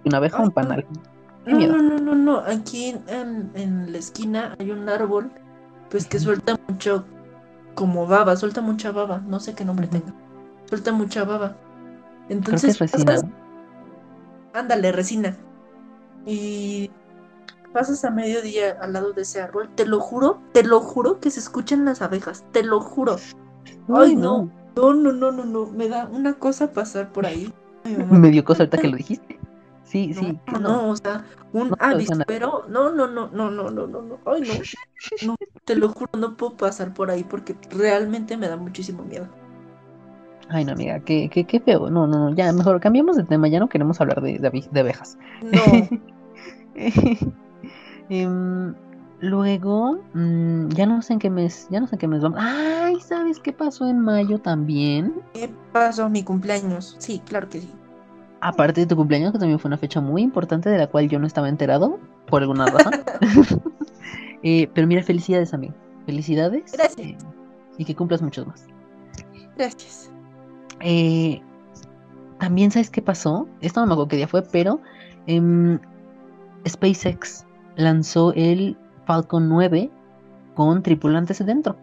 una abeja o un panal. No, no, no, no, no. Aquí en, en la esquina hay un árbol, pues que suelta mucho, como baba, suelta mucha baba. No sé qué nombre tenga. Suelta mucha baba. Creo que Entonces, es resina ándale, resina. Y pasas a mediodía al lado de ese árbol, te lo juro, te lo juro que se escuchan las abejas, te lo juro. Ay, no. No, no, no, no, no. Me da una cosa pasar por ahí. Ay, me dio cosa ahorita que lo dijiste. Sí, no, sí. No, no, o sea, un no, avispero. No, no, no, no, no, no, no. Ay, no. No, te lo juro, no puedo pasar por ahí porque realmente me da muchísimo miedo. Ay, no, amiga, qué, qué, qué feo. No, no, no, ya, mejor cambiemos de tema. Ya no queremos hablar de, de, de abejas. No, Em, luego, mm, ya no sé en qué mes, ya no sé en qué mes vamos. Ay, ¿sabes qué pasó en mayo también? ¿qué pasó? Mi cumpleaños, sí, claro que sí. Aparte de tu cumpleaños, que también fue una fecha muy importante de la cual yo no estaba enterado, por alguna razón. Eh, pero mira, felicidades, amigo. Felicidades. Gracias. eh, y que cumplas muchos más. Gracias. Eh, también, ¿sabes qué pasó? Esto no me acuerdo qué día fue, pero em, SpaceX lanzó el Falcon 9 con tripulantes dentro,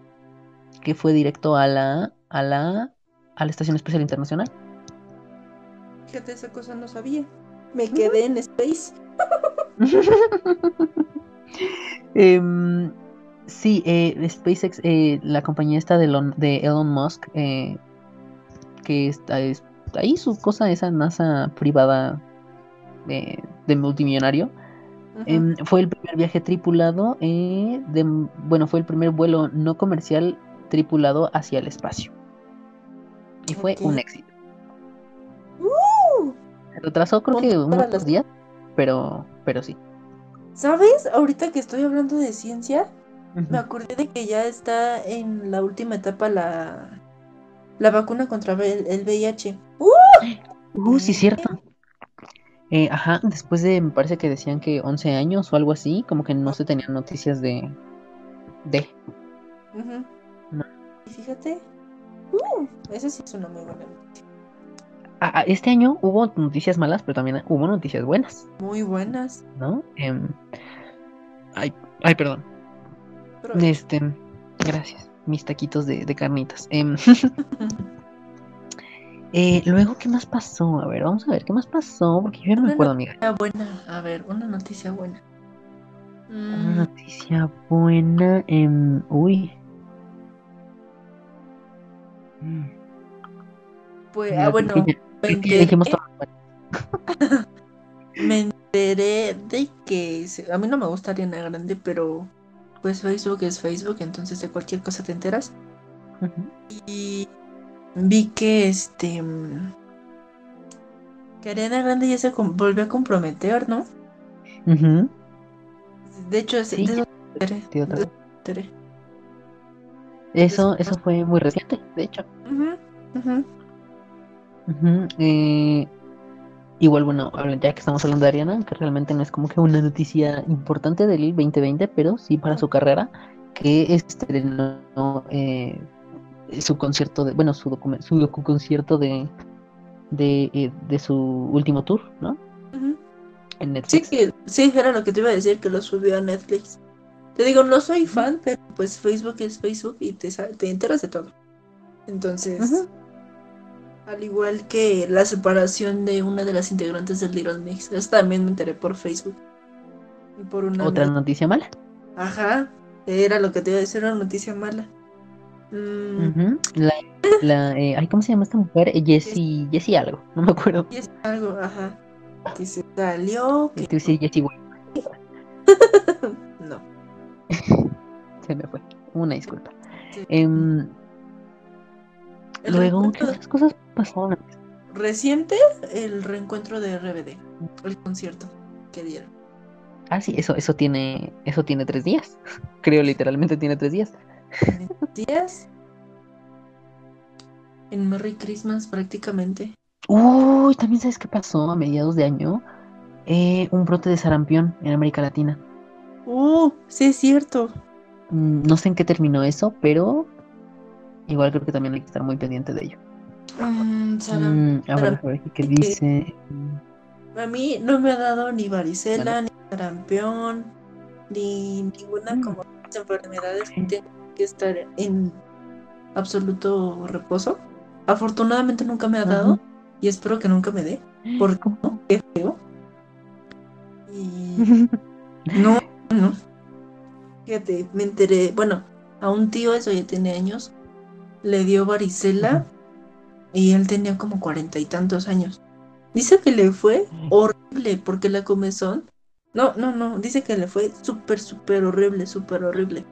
que fue directo a la, a la, a la Estación Espacial Internacional. Fíjate, esa cosa no sabía. Me quedé en Space. Em, sí, eh, SpaceX, eh, la compañía esta de, Elon, de Elon Musk, que está, es- ahí su cosa, esa NASA privada eh, de multimillonario, em, fue el primer viaje tripulado, eh, de, bueno, fue el primer vuelo no comercial tripulado hacia el espacio. Y fue un éxito. ¡Uh! Se retrasó creo que unos días, pero, pero sí. ¿Sabes? Ahorita que estoy hablando de ciencia, me acordé de que ya está en la última etapa la, la vacuna contra el, el VIH. ¡Uh! Uh, sí, cierto. Eh, ajá, después de, me parece que decían que 11 años o algo así, como que no se tenían noticias de... de... No. Y fíjate, uh, esa sí es una muy buena noticia. Ah, ah, este año hubo noticias malas, pero también hubo noticias buenas, Muy buenas. ¿no? Em, ay, ay, perdón. Pero Este, gracias. Mis taquitos de, de carnitas. Em, eh, luego, ¿qué más pasó? A ver, vamos a ver, ¿qué más pasó? Porque yo no me Una acuerdo, amiga. noticia buena. A ver, una noticia buena. Una Mm, noticia buena. em, uy. Mm, pues, ah, bueno, me enteré, me enteré de que a mí no me gusta Ariana Grande, pero pues Facebook es Facebook, entonces de cualquier cosa te enteras. Y vi que este que Ariana Grande ya se volvió a comprometer, ¿no? Ujú, De hecho, Sí, de eso de eso. Eso, fue muy reciente, de hecho. Ujú. Ujú, eh, igual, bueno, ya que estamos hablando de Ariana, que realmente no es como que una noticia importante del 2020, pero sí para su carrera, que estrenó eh, su concierto de, bueno, su, documen- su docu concierto de, de, eh, de su último tour, ¿no? En Sí, Netflix. que, sí, era lo que te iba a decir, que lo subió a Netflix. Te digo, no soy fan, pero pues Facebook es Facebook y te, te enteras de todo. Entonces. Al igual que la separación de una de las integrantes del Little Mix, eso también me enteré por Facebook. Y por una... Otra not- noticia mala. Ajá, era lo que te iba a decir, una noticia mala. Mm, La, la, eh, ay, ¿cómo se llama esta mujer? Eh, Jessie, Jessie algo, no me acuerdo. Es algo, ajá, que se salió, que a decir Jessie no. se me fue. Una disculpa. Sí. Em, luego, ¿qué otras cosas pasaron? reciente, el reencuentro de RBD, el concierto que dieron. Ah, sí, eso, eso tiene, eso tiene tres días. Creo literalmente tiene tres días. En días, en Merry Christmas prácticamente. Uy, también sabes qué pasó a mediados de año. Eh, un brote de sarampión en América Latina. Uh, sí es cierto. Mm, No sé en qué terminó eso, pero igual creo que también hay que estar muy pendiente de ello. Mm, Sara, Mm, a mí no me ha dado ni varicela, Vale. ni sarampión, ni ninguna Mm. como enfermedades que tengo que estar en absoluto reposo. Afortunadamente nunca me ha dado y espero que nunca me dé, porque no, qué feo. Y no, no. Fíjate, me enteré, bueno, a un tío, eso ya tiene años, le dio varicela. Y él tenía como cuarenta y tantos años. Dice que le fue horrible porque la comezón. No, no, no. Dice que le fue súper, súper horrible, súper horrible.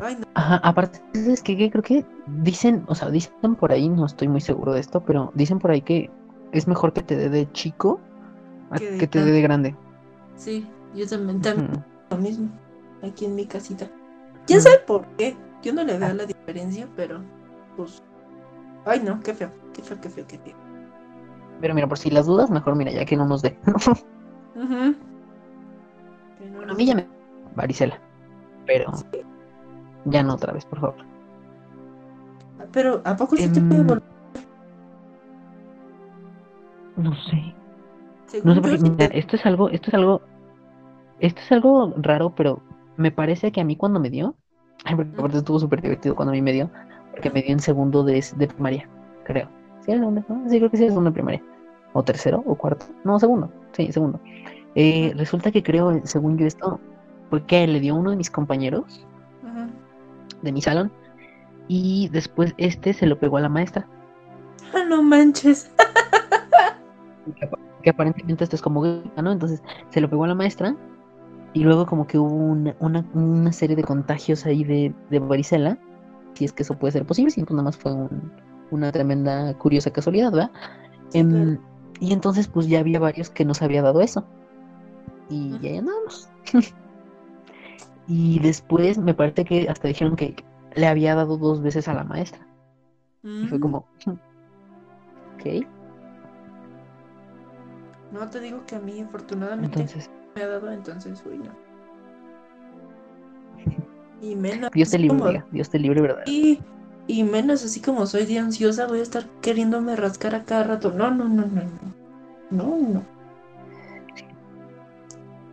Ay, no. Ajá, aparte, es que creo que dicen, o sea, dicen por ahí, no estoy muy seguro de esto, pero dicen por ahí que es mejor que te dé de chico a Que de que te dé de grande. Sí, yo también, también lo mismo. Aquí en mi casita. ¿Quién sabe por qué? Yo no le veo la diferencia, pero pues. Ay, no, qué feo, qué feo, qué feo, qué feo. Pero mira, por si las dudas, mejor mira, ya que no nos dé. Bueno, a mí ya me varicela, pero ya no otra vez, por favor. Pero, ¿a poco sí te Em, puede volver? No sé. No sé por qué, mira, esto es algo, esto es algo, esto es algo raro, pero me parece que a mí cuando me dio, ay, porque aparte estuvo súper divertido cuando a mí me dio, porque me dio en segundo de, de primaria, creo. ¿Sí segundo? ¿No? Sí, creo que sí segundo de primaria. O tercero o cuarto. No, segundo. Sí, segundo. Eh, resulta que creo, según yo esto, fue que le dio uno de mis compañeros de mi salón y después este se lo pegó a la maestra. Ah, no manches. que, apa- que aparentemente esto es como ¿no? Entonces se lo pegó a la maestra y luego como que hubo una, una, una serie de contagios ahí de, de varicela, si es que eso puede ser posible, si pues nada más fue un- una tremenda curiosa casualidad, ¿verdad? Sí, Em, claro. y entonces pues ya había varios que nos había dado eso. Y Ujú. ya andábamos. y después me parece que hasta dijeron que le había dado dos veces a la maestra. Y fue Mm. como, ok, No te digo que a mí afortunadamente entonces me ha dado, entonces, uy, no. Y menos. Dios te libre, como- Dios te libre, ¿verdad? Y, y menos así como soy de ansiosa, voy a estar queriéndome rascar a cada rato. No, no, no, no, no. No, no.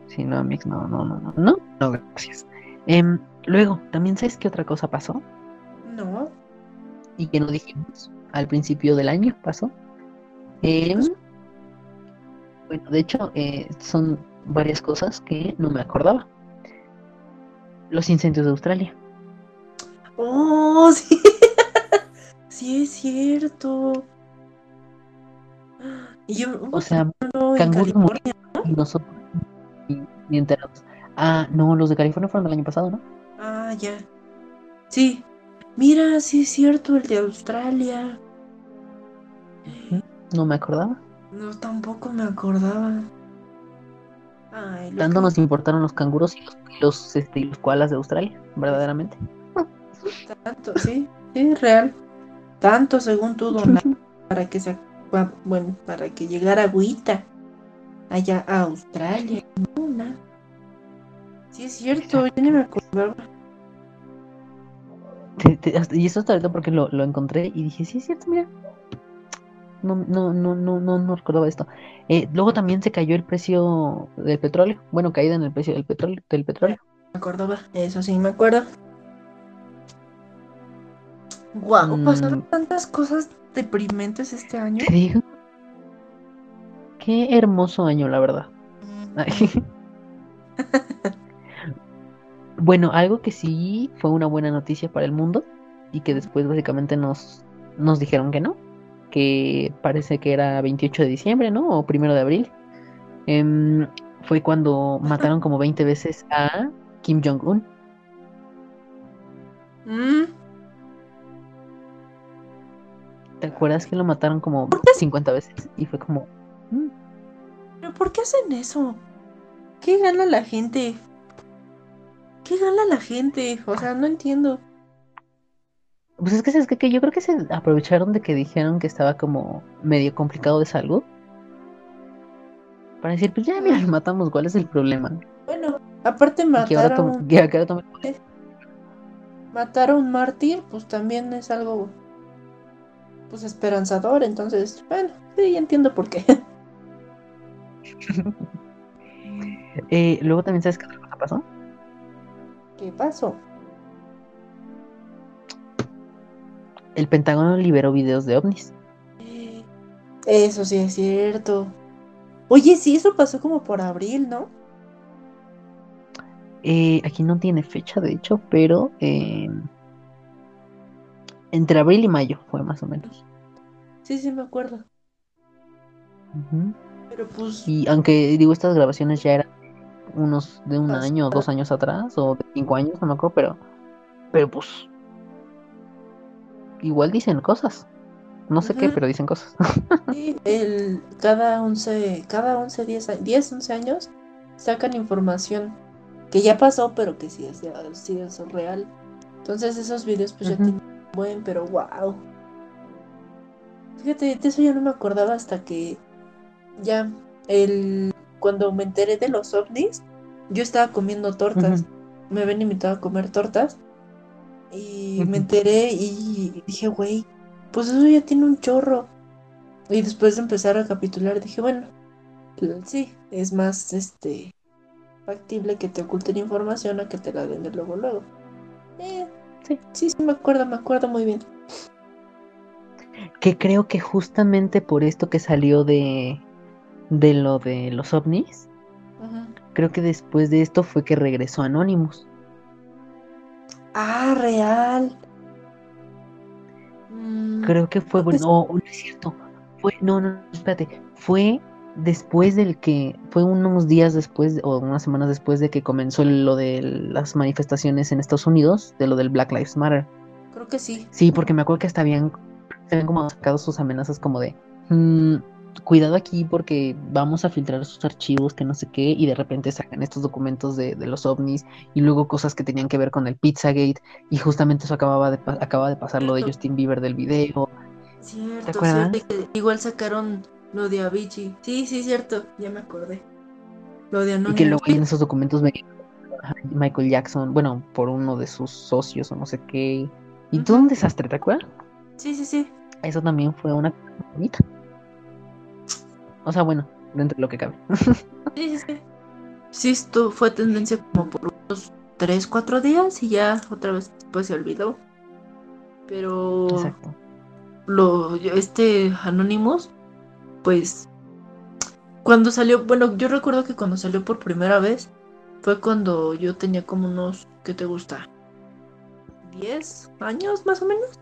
Sí, no, Mix, no, no, no, no, no, no, gracias. Em, luego, también sabes qué otra cosa pasó No. y que no dijimos al principio del año pasó. Em, bueno, de hecho, eh, son varias cosas que no me acordaba. Los incendios de Australia. Oh, sí. sí, es cierto. Y yo, O sea, no, canguros California. y nosotros ni enterados. Ah, no, los de California fueron del año pasado, ¿no? Ah, ya. Sí. Mira, sí es cierto, el de Australia. No me acordaba. No, tampoco me acordaba. Ay, Tanto que- nos importaron los canguros y los, los, este, los koalas de Australia, verdaderamente. Tanto, sí, sí, real. Tanto según tú, donar para que se bueno, para que llegara agüita allá a Australia. No. Sí es cierto, yo ni me acordaba. Y eso hasta ahorita porque lo, lo encontré y dije, sí, es cierto, mira. No, no, no, no, no, no recordaba esto. Eh, luego también se cayó el precio del petróleo. Bueno, caída en el precio del petróleo, del petróleo. Me acordaba, eso sí me acuerdo. Guau, Mm. pasaron tantas cosas deprimentes este año. Te digo. Qué hermoso año, la verdad. Bueno, algo que sí fue una buena noticia para el mundo y que después básicamente nos, nos dijeron que no, que parece que era 28 de diciembre, ¿no? O primero de abril. Em, fue cuando mataron como 20 veces a Kim Jong-un. Mm, ¿Te acuerdas que lo mataron como 50 veces? Y fue como... mm, ¿Pero por qué hacen eso? ¿Qué gana la gente? ¿Qué gana la gente? O sea, no entiendo. Pues es que, ¿sabes qué? Que yo creo que se aprovecharon de que dijeron que estaba como medio complicado de salud. Para decir, pues ya, mira, lo matamos, ¿cuál es el problema? Bueno, aparte Y que ahora, que ahora matar a un mártir, pues también es algo pues esperanzador, entonces, bueno, sí, entiendo por qué. Eh, luego también, ¿sabes qué otra cosa pasó? ¿Qué pasó? El Pentágono liberó videos de ovnis. Eso sí es cierto. Oye, sí, eso pasó como por abril, ¿no? Eh, aquí no tiene fecha, de hecho, pero eh, entre abril y mayo fue más o menos. Sí, sí, me acuerdo. Pero pues, Y aunque digo, estas grabaciones ya eran unos de un año o dos años atrás, o de cinco años, no me acuerdo, pero, pero pues igual dicen cosas. No sé qué, pero dicen cosas. sí, el, cada 11, cada 11, 10, a- 10, 11 años sacan información que ya pasó, pero que sí es, sí es real. Entonces esos videos pues ya tienen buen, pero wow. Fíjate, de eso yo no me acordaba hasta que ya el cuando me enteré de los ovnis, yo estaba comiendo tortas. Me habían invitado a comer tortas y me enteré y dije, güey, pues eso ya tiene un chorro. Y después de empezar a capitular dije, bueno, l- sí, es más este factible que te oculten información a que te la den de luego luego. Eh, Sí. sí, sí, me acuerdo, me acuerdo muy bien. Que creo que justamente por esto que salió de, de lo de los ovnis, creo que después de esto fue que regresó Anonymous. Ah, real. Mm, Creo que fue, no, no es cierto. Fue, no, no, espérate. Fue después del que, fue unos días después o unas semanas después de que comenzó lo de las manifestaciones en Estados Unidos, de lo del Black Lives Matter. creo que sí. Sí, porque me acuerdo que hasta habían, habían como sacado sus amenazas como de, "Mm, cuidado aquí porque vamos a filtrar sus archivos, que no sé qué, y de repente sacan estos documentos de, de los ovnis y luego cosas que tenían que ver con el Pizzagate y justamente eso acababa de, acaba de pasar lo de. Justin Bieber del video. Cierto, acuerdas? cierto. Igual sacaron lo de Avicii. Sí, sí, cierto. Ya me acordé. Lo de Y que Anonymous. luego en esos documentos venía Michael Jackson, bueno, por uno de sus socios o no sé qué. Y todo un desastre, ¿te acuerdas? Sí, sí, sí. Eso también fue una bonita. O sea, bueno, dentro de lo que cabe. Sí, sí, sí. Sí, esto fue tendencia como por unos 3, 4 días y ya otra vez después se olvidó. Pero Exacto. lo este Anonymous, pues cuando salió, bueno, yo recuerdo que cuando salió por primera vez fue cuando yo tenía como unos, ¿qué te gusta? 10 años más o menos.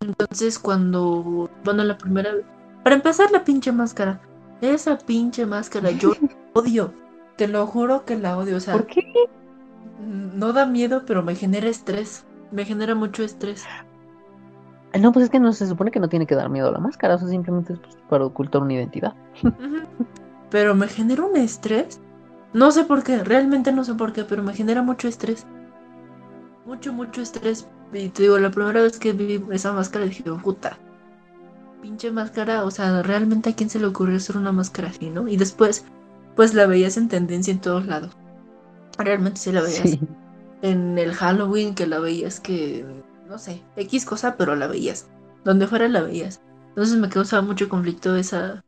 Entonces cuando, bueno, la primera vez, para empezar la pinche máscara, esa pinche máscara yo la odio, te lo juro que la odio, o sea, ¿Por qué? no da miedo, pero me genera estrés. Me genera mucho estrés. No, pues es que no se supone que no tiene que dar miedo a la máscara, o sea, simplemente es pues, para ocultar una identidad. Pero me genera un estrés. No sé por qué, realmente no sé por qué, pero me genera mucho estrés. Mucho, mucho estrés. Y te digo, la primera vez que vi esa máscara dije, puta, pinche máscara, o sea, realmente a quién se le ocurrió hacer una máscara así, ¿no? Y después, pues la veías en tendencia en todos lados. Realmente sí la veías. En el Halloween que la veías que no sé, X cosa, pero la veías. Donde fuera la veías. Entonces me causaba mucho conflicto esa,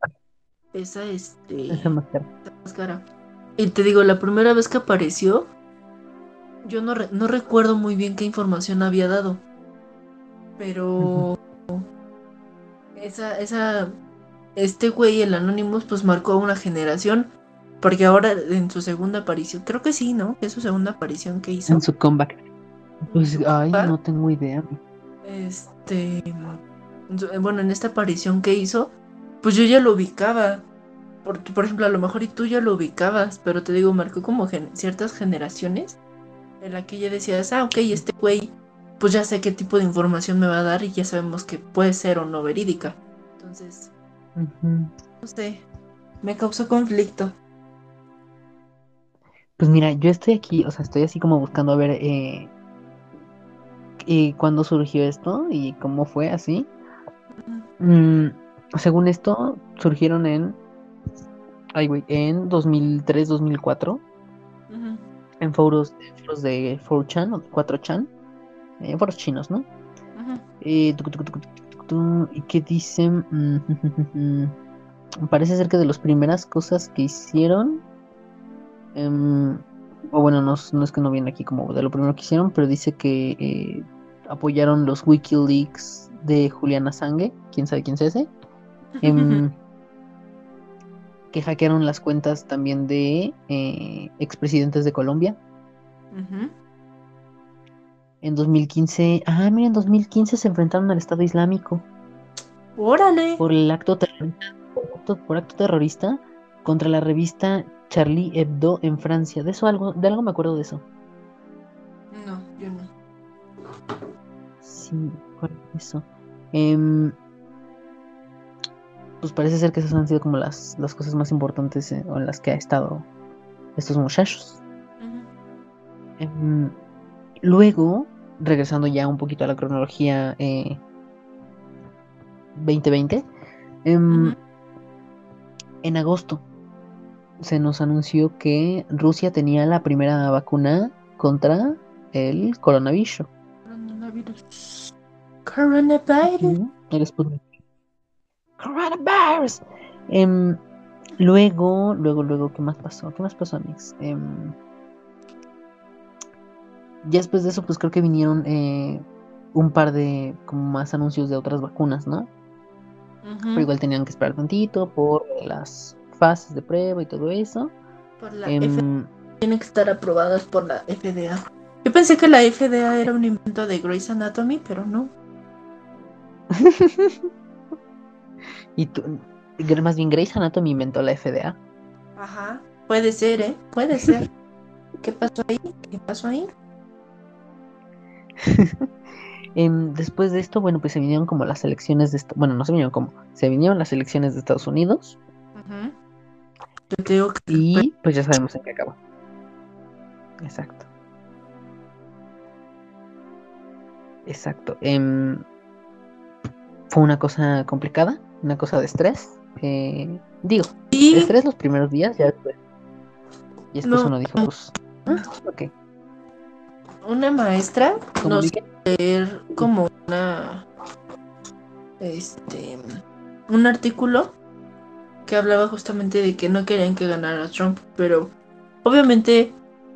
esa, este, esa máscara. Y te digo, la primera vez que apareció, yo no, no recuerdo muy bien qué información había dado. Pero esa, esa, este güey, el Anonymous, pues marcó una generación. Porque ahora en su segunda aparición, creo que sí, ¿no? Es su segunda aparición que hizo. En su comeback. Pues, ay, no tengo idea. Este. Bueno, en esta aparición que hizo, pues yo ya lo ubicaba. Porque, por ejemplo, a lo mejor y tú ya lo ubicabas, pero te digo, marcó como ciertas generaciones en la que ya decías, ah, ok, este güey, pues ya sé qué tipo de información me va a dar y ya sabemos que puede ser o no verídica. Entonces, no sé, me causó conflicto. Pues mira, yo estoy aquí, o sea, estoy así como buscando a ver eh, y cuándo surgió esto y cómo fue así. Mm, según esto, surgieron en. Ay, güey, en 2003, 2004. En foros, de 4chan o 4chan. En foros chinos, ¿no? Eh, ¿Y qué dicen? Parece ser que de las primeras cosas que hicieron. Em, o bueno, no, es que no viene aquí como de lo primero que hicieron, pero dice que eh, apoyaron los Wikileaks de Juliana Sangue, quién sabe quién es ese, em, que hackearon las cuentas también de eh, expresidentes de Colombia. En 2015, ah, mira, en 2015 se enfrentaron al Estado Islámico. Órale. Por el acto terrorista, por acto terrorista contra la revista Charlie Hebdo en Francia. De eso algo, de algo me acuerdo de eso. No, yo no. Sí, por eso. Em, pues parece ser que esas han sido como las, las cosas más importantes en, las que ha estado estos muchachos. Em, luego, regresando ya un poquito a la cronología 2020, eh, em, en agosto se nos anunció que Rusia tenía la primera vacuna contra el coronavirus. Coronavirus. Coronavirus. Em, luego, luego, luego, ¿qué más pasó? ¿Qué más pasó, Mix? Ya después de eso, pues creo que vinieron eh, un par de como más anuncios de otras vacunas, ¿no? Pero igual tenían que esperar tantito por las fases de prueba y todo eso. Por la em, Tienen que estar aprobadas por la FDA. Yo pensé que la FDA era un invento de Grey's Anatomy, pero no. y tú, más bien Grey's Anatomy inventó la FDA. Ajá, puede ser, ¿eh? Puede ser. ¿Qué pasó ahí? ¿Qué pasó ahí? después de esto, bueno, pues se vinieron como las elecciones de... Bueno, no se vinieron como... Se vinieron las elecciones de Estados Unidos. Y pues ya sabemos en qué acabó. Exacto. Exacto. Em, fue una cosa complicada, una cosa de estrés. Eh, digo, ¿Y? estrés los primeros días, ya después. Y después uno dijo, pues, ah, ok. Una maestra nos leer como una. Este. Un artículo que hablaba justamente de que no querían que ganara Trump, pero obviamente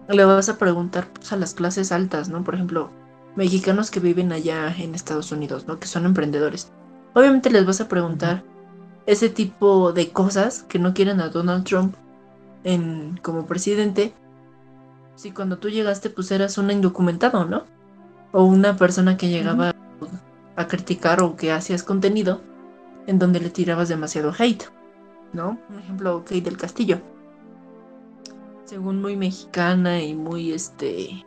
le vas a preguntar pues, a las clases altas, ¿no? Por ejemplo, mexicanos que viven allá en Estados Unidos, ¿no? Que son emprendedores. Obviamente les vas a preguntar ese tipo de cosas que no quieren a Donald Trump en, como presidente. Si cuando tú llegaste pues eras un indocumentado, ¿no? O una persona que llegaba a criticar o que hacías contenido en donde le tirabas demasiado hate, ¿no? Un ejemplo, Kate del Castillo. Según muy mexicana y muy este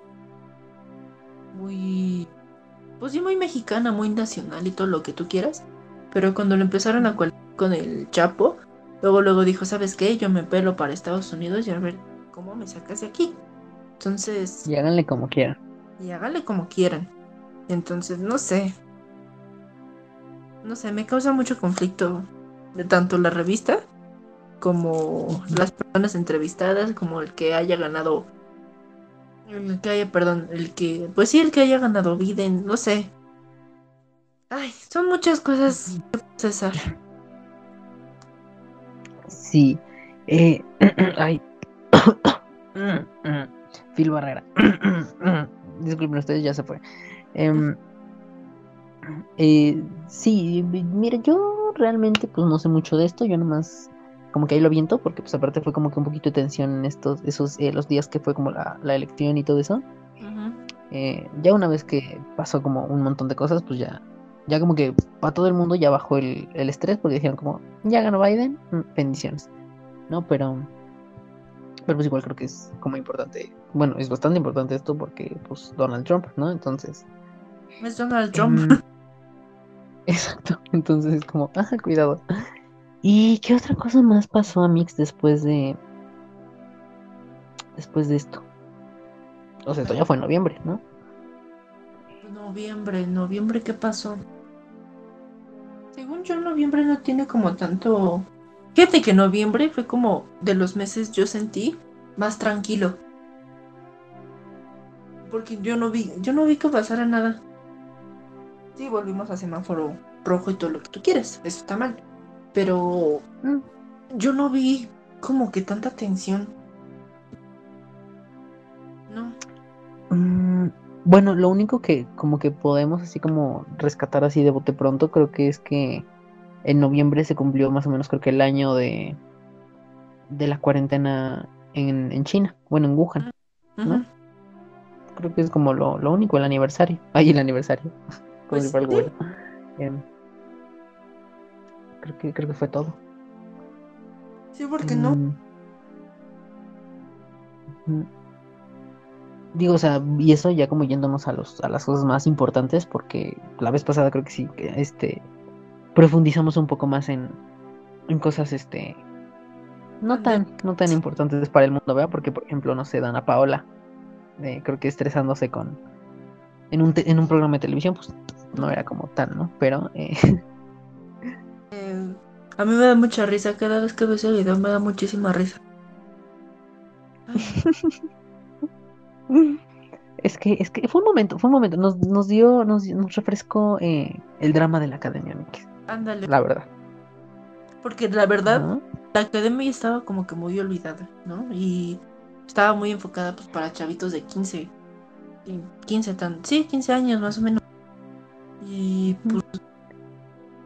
muy pues sí, muy mexicana, muy nacional y todo lo que tú quieras. Pero cuando lo empezaron a con el Chapo, luego luego dijo, ¿sabes qué? Yo me pelo para Estados Unidos y a ver cómo me sacas de aquí. Entonces... Y háganle como quieran. Y háganle como quieran. Entonces, no sé. No sé, me causa mucho conflicto de tanto la revista como las personas entrevistadas, como el que haya ganado el que haya, perdón, el que, pues sí, el que haya ganado Biden, no sé. Ay, son muchas cosas que procesar. Sí. Eh, ay. Phil Barrera. Disculpen ustedes, ya se fue. Em, eh, sí, mira, yo realmente pues no sé mucho de esto, yo nomás como que ahí lo viento, porque pues aparte fue como que un poquito de tensión en estos, esos, eh, los días que fue como la, elección y todo eso. Eh, ya una vez que pasó como un montón de cosas, pues ya, ya como que para todo el mundo ya bajó el, estrés, porque dijeron como, ya ganó Biden, mm, bendiciones. No, pero, pero pues igual creo que es como importante, bueno, es bastante importante esto porque pues Donald Trump, ¿no? Entonces... Es Donald Trump. Em, exacto, entonces es como, ah, cuidado. ¿Y qué otra cosa más pasó a Mix después de. Después de esto? O sea, esto ya fue en noviembre, ¿no? Noviembre, noviembre, ¿qué pasó? Según yo, noviembre no tiene como tanto. Fíjate que noviembre fue como de los meses yo sentí más tranquilo. Porque yo no vi, yo no vi que pasara nada. Sí, volvimos a semáforo rojo y todo lo que tú quieres. Eso está mal. Pero mm, yo no vi como que tanta tensión. No. Mm, bueno, lo único que como que podemos así como rescatar así de bote pronto creo que es que en noviembre se cumplió más o menos creo que el año de, de la cuarentena en, en China, bueno, en Wuhan, ¿no? Creo que es como lo, lo único, el aniversario. Ay, el aniversario. Pues, Creo que, creo que fue todo. Sí, porque no? Mm. Digo, o sea, y eso ya como yéndonos a los a las cosas más importantes, porque la vez pasada creo que sí, este profundizamos un poco más en, en cosas este no tan, no tan importantes para el mundo, ¿verdad? Porque por ejemplo, no sé, Dana Paola, eh, creo que estresándose con en un, en un programa de televisión, pues no era como tan, ¿no? Pero eh, A mí me da mucha risa, cada vez que veo ese video me da muchísima risa. es que, es que fue un momento, fue un momento, nos, nos dio, nos, nos refrescó eh, el drama de la academia, Ándale. La verdad. Porque la verdad, la academia estaba como que muy olvidada, ¿no? Y estaba muy enfocada pues para chavitos de 15, 15 tan, sí, 15 años más o menos. Y pues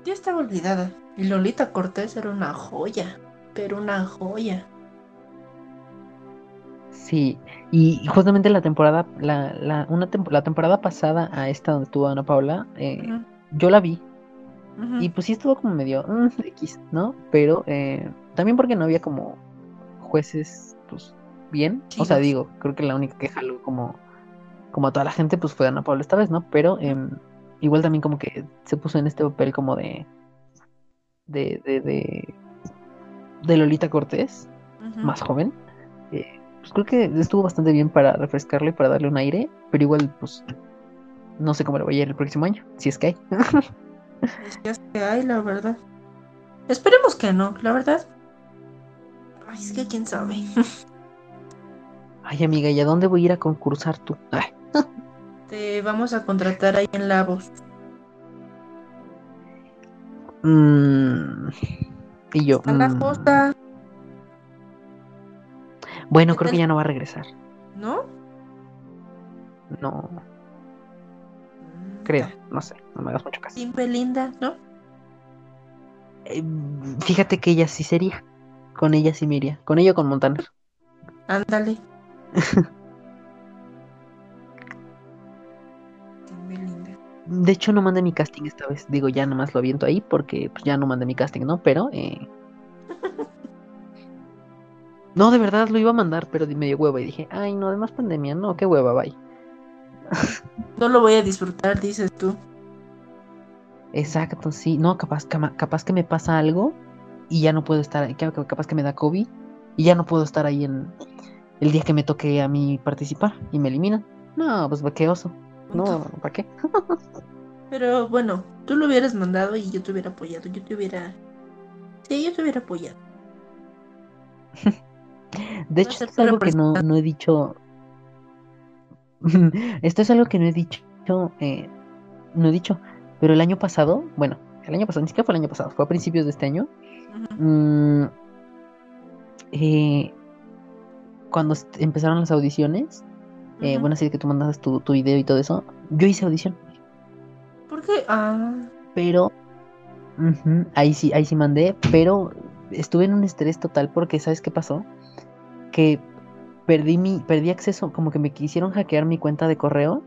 ya estaba olvidada. Y Lolita Cortés era una joya, pero una joya. Sí, y justamente la temporada, la, la, una la temporada pasada a esta donde estuvo Ana Paula, eh, yo la vi. Y pues sí estuvo como medio mm, X, ¿no? Pero eh, también porque no había como jueces, pues bien. o sea, digo, creo que la única que jaló como, como a toda la gente, pues fue Ana Paula esta vez, ¿no? Pero em, igual también como que se puso en este papel como de de, de, de, Lolita Cortés, más joven, eh, pues creo que estuvo bastante bien para refrescarle, para darle un aire, pero igual, pues, no sé cómo le voy a ir el próximo año, si es que hay. si es que hay, la verdad. Esperemos que no, la verdad. Ay, es que quién sabe. Ay, amiga, ¿y a dónde voy a ir a concursar tú? Te vamos a contratar ahí en la voz. Mm, y yo. Mm. Bueno, creo que ya no va a regresar. ¿No? No. Creo, no sé, no me hagas mucho caso. Simple linda, ¿no? Eh, fíjate que ella sí sería. Con ella sí me iría. Con ella o con Montaner. Ándale. De hecho, no mandé mi casting esta vez. Digo, ya nomás lo aviento ahí porque pues, ya no mandé mi casting, ¿no? Pero. Eh... No, de verdad lo iba a mandar, pero me dio hueva y dije, ay, no, además pandemia, no, qué hueva, bye. No lo voy a disfrutar, dices tú. Exacto, sí. No, capaz, capaz que me pasa algo y ya no puedo estar, capaz que me da COVID y ya no puedo estar ahí en el día que me toque a mí participar y me eliminan. No, pues qué oso. No, ¿para qué? Pero bueno, tú lo hubieras mandado y yo te hubiera apoyado. Yo te hubiera. Sí, yo te hubiera apoyado. De hecho, es algo que no, no he dicho. esto es algo que no he dicho. eh, no he dicho. Pero el año pasado, bueno, el año pasado, ni siquiera fue el año pasado, fue a principios de este año. Mm, eh, cuando empezaron las audiciones, eh, bueno, así que tú mandas tu, tu video y todo eso, yo hice audición, ¿Por qué? Ah, pero ahí sí, ahí sí mandé, pero estuve en un estrés total porque ¿sabes qué pasó? Que perdí mi, perdí acceso, como que me quisieron hackear mi cuenta de correo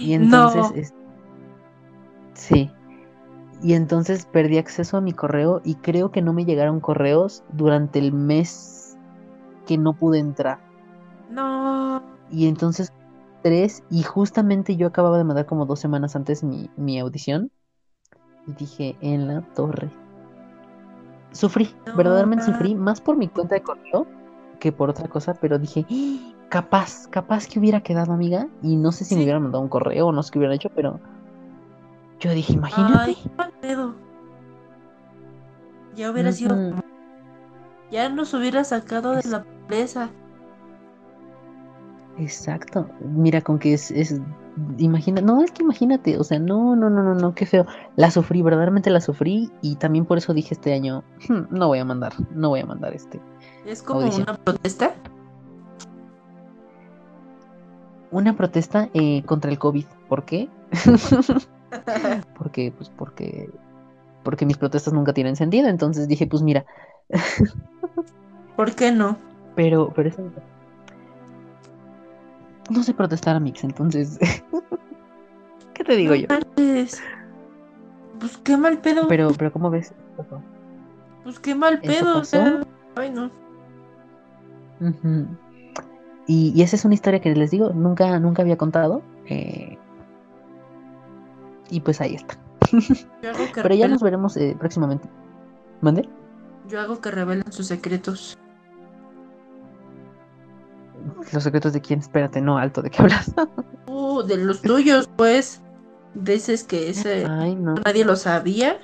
y entonces no. es- sí. Y entonces perdí acceso a mi correo y creo que no me llegaron correos durante el mes que no pude entrar. No. Y entonces tres y justamente yo acababa de mandar como dos semanas antes mi, mi audición y dije en la torre. Sufrí, No, verdaderamente sufrí, más por mi cuenta de correo que por otra cosa, pero dije, "Ah, capaz, capaz que hubiera quedado amiga y no sé si me Sí. hubieran mandado un correo o no sé qué hubieran hecho, pero yo dije, imagínate. Ay, qué mal pedo. Ya hubiera sido. Ya nos hubiera sacado de la pobreza. Exacto. Mira, con que es, es, imagina, no, es que imagínate, o sea, no, no, no, no, no, qué feo. La sufrí, verdaderamente la sufrí y también por eso dije este año, "Hmm, no voy a mandar, no voy a mandar este. Es como Audición. una protesta. Una protesta eh, contra el COVID. ¿Por qué? Porque, pues, porque, porque mis protestas nunca tienen sentido. Entonces dije, pues mira, ¿Por qué no? pero, pero eso, no sé protestar a Mix, entonces, ¿qué te digo No yo? Pues qué mal pedo. Pero, pero ¿cómo ves? Pues qué mal ¿Eso pedo. O pasó? sea. Ay, no. Y, y esa es una historia que les digo, nunca, nunca había contado. eh, y pues ahí está. Yo hago que Pero ya nos veremos eh, próximamente. ¿Mande? Yo hago que revelen sus secretos. Los secretos de quién, espérate, no, alto, ¿de qué hablas? Uh, de los tuyos, pues. Dices que ese Ay, no. nadie lo sabía.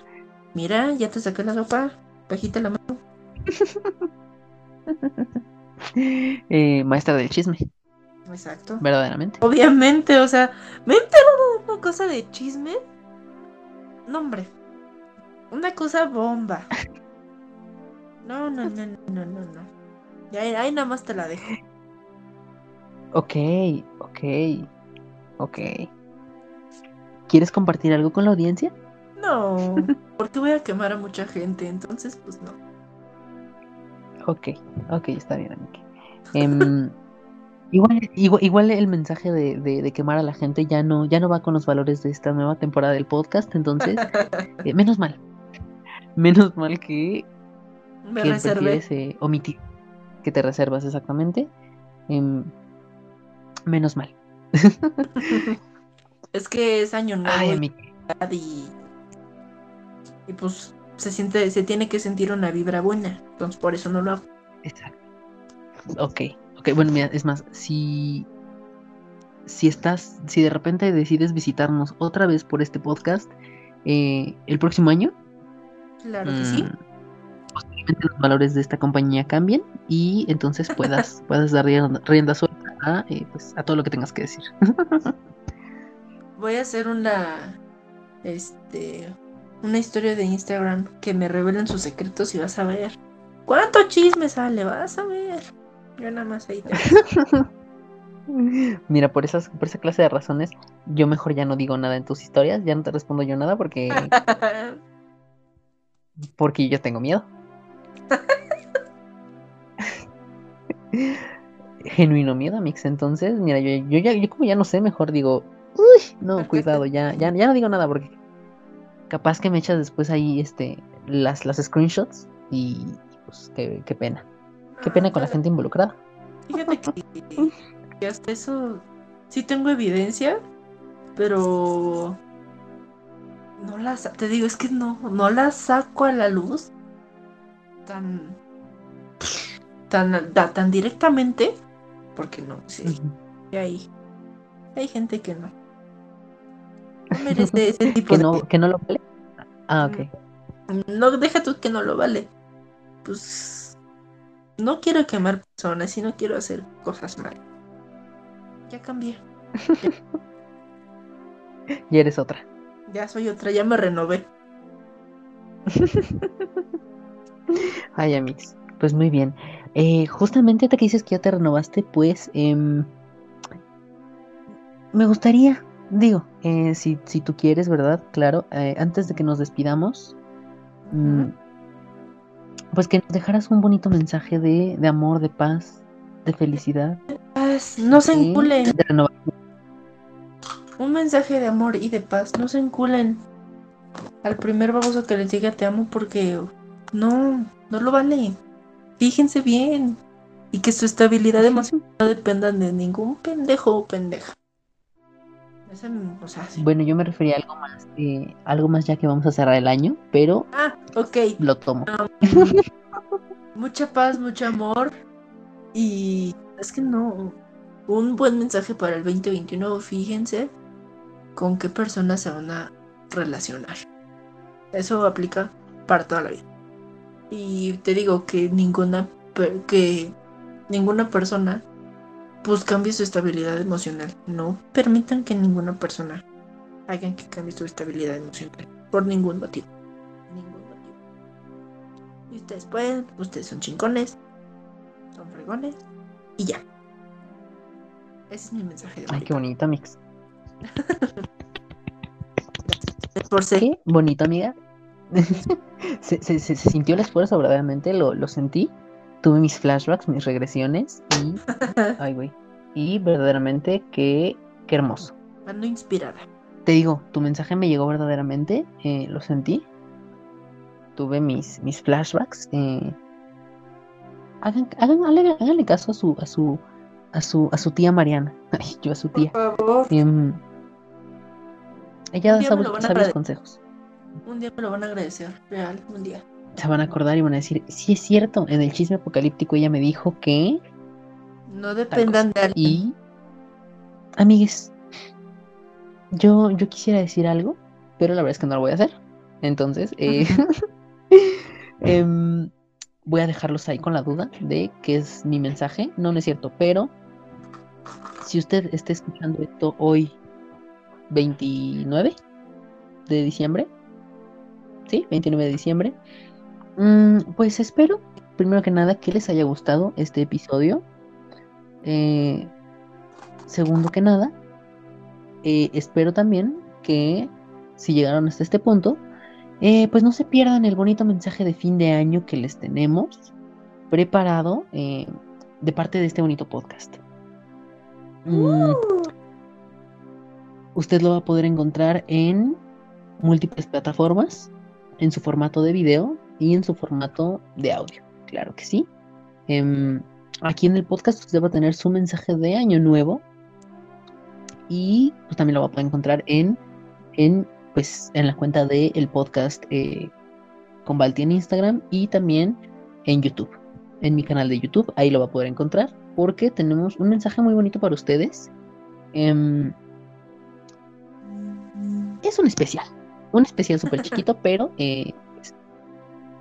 Mira, ya te saqué la sopa. Bajita la mano. Eh, maestra del chisme, Exacto. verdaderamente. Obviamente, o sea, me he enterado de una cosa de chisme. No, hombre. Una cosa bomba. No, no, no, no, no, no, no. Ya, ahí nada más te la dejo. Ok, ok, ok. ¿Quieres compartir algo con la audiencia? No, porque voy a quemar a mucha gente, entonces pues no. Ok, ok, está bien. Em, igual, igual, igual el mensaje de, de- de quemar a la gente ya no, ya no va con los valores de esta nueva temporada del podcast, entonces, eh, menos mal. Menos mal que, Me que prefieres eh, omitir, que te reservas exactamente. Em, menos mal. Es que es año nuevo Ay, y pues se siente, se tiene que sentir una vibra buena. Entonces por eso no lo hago. Exacto. Ok, ok, bueno, mira, es más, si, si estás, si de repente decides visitarnos otra vez por este podcast, eh, el próximo año, Claro que sí. mm, posiblemente los valores de esta compañía cambien y entonces puedas, puedas dar rienda, rienda suelta a, eh, pues, a todo lo que tengas que decir. Voy a hacer una este una historia de Instagram que me revelen sus secretos y vas a ver. ¿Cuánto chisme sale? Vas a ver. Yo nada más ahí te Mira, por esas, por esa clase de razones, yo mejor ya no digo nada en tus historias, ya no te respondo yo nada porque, porque yo tengo miedo. Genuino miedo, Mix. Entonces, mira, yo, yo ya, yo como ya no sé, mejor digo, uy, no, cuidado, ya, ya, ya no digo nada porque capaz que me echas después ahí este las, las screenshots y pues qué, qué pena. Qué pena con la Ah, gente involucrada. Fíjate que, que hasta eso sí tengo evidencia, pero no las, te digo, es que no, no las saco a la luz tan, tan, tan directamente, porque no, sí, hay, hay gente que no. No merece ese tipo ¿Que de... no, ¿Que no lo vale? Ah, ok. No, deja tú que no lo vale. Pues no quiero quemar personas y no quiero hacer cosas mal. Ya cambié. Ya eres otra. Ya soy otra, ya me renové. Ay, Amix. Pues muy bien. Eh, justamente te que dices que ya te renovaste, pues em, me gustaría, digo, eh, si, si tú quieres, ¿verdad? Claro, eh, antes de que nos despidamos, mm, pues que nos dejaras un bonito mensaje de, de amor, de paz, de felicidad. No se enculen. de. Un mensaje de amor y de paz, no se enculen. Al primer baboso que les diga te amo porque no, no lo vale. Fíjense bien. Y que su estabilidad emocional no dependa de ningún pendejo o pendeja. Ese, o sea, sí. Bueno, yo me refería a algo más, eh, algo más ya que vamos a cerrar el año, pero Ah, ok. lo tomo. mucha paz, mucho amor. Y es que no. Un buen mensaje para el 2021. Fíjense con qué personas se van a relacionar. Eso aplica para toda la vida. Y te digo que ninguna que ninguna persona pues cambie su estabilidad emocional. No permitan que ninguna persona hagan que cambie su estabilidad emocional por ningún motivo. Ningún motivo. Y ustedes pueden, ustedes son chingones, son fregones y ya. Ese es mi mensaje de Ay, qué bonito, Mix. Por ser Qué bonito, amiga. Se, se- se- se sintió el esfuerzo, verdaderamente, lo, lo sentí. Tuve mis flashbacks, mis regresiones y. Ay, güey. Y verdaderamente, qué, qué hermoso. ando inspirada. Te digo, tu mensaje me llegó verdaderamente, eh, lo sentí. Tuve mis, mis flashbacks. eh. Hagan, hagan, háganle, háganle caso a su, a su, a su, a su tía Mariana. Ay, yo a su tía. Por favor, Em, ella da sabios, consejos. Un día me lo van a agradecer, real, un día. Se van a acordar y van a decir, sí es cierto, en el chisme apocalíptico ella me dijo que... No dependan de alguien. Y... Amigues, yo, yo quisiera decir algo, pero la verdad es que no lo voy a hacer. Entonces, eh, em, voy a dejarlos ahí con la duda de qué es mi mensaje. No, no es cierto, pero si usted está escuchando esto hoy, 29 de diciembre, ¿sí? 29 de diciembre, mm, pues espero, primero que nada, que les haya gustado este episodio. Eh, segundo que nada, eh, espero también que si llegaron hasta este punto, eh, pues no se pierdan el bonito mensaje de fin de año que les tenemos preparado eh, de parte de este bonito podcast. Mm, usted lo va a poder encontrar en múltiples plataformas, en su formato de video y en su formato de audio. Claro que sí. Em, aquí en el podcast usted va a tener su mensaje de año nuevo y pues, también lo va a poder encontrar en, en, pues, en la cuenta del el podcast eh, con Balti en Instagram y también en YouTube, en mi canal de YouTube, ahí lo va a poder encontrar porque tenemos un mensaje muy bonito para ustedes. Em, es un especial, un especial súper chiquito, pero eh,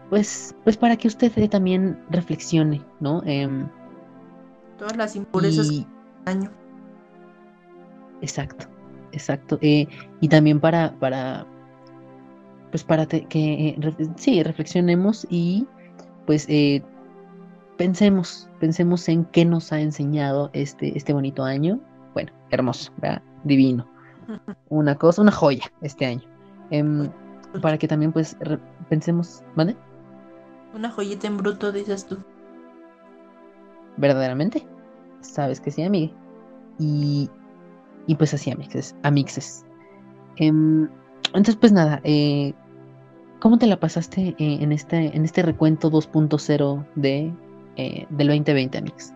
pues, pues, para que usted eh, también reflexione, ¿no? Em, Todas las impurezas y- año. Exacto, exacto. eh, y también para, para, pues para te- que, eh, ref- sí, reflexionemos y pues eh, pensemos, pensemos en qué nos ha enseñado este, este bonito año. Bueno, hermoso, ¿verdad? Divino. Una cosa, una joya este año. Em, para que también pues pensemos, ¿vale? Una joyita en bruto, dices tú. Verdaderamente. Sabes que sí, amiga. Y, y pues así, amixes. amixes. Em, entonces, pues nada, eh, ¿cómo te la pasaste eh, en, este, en este recuento 2.0 de, eh, del 2020, amix?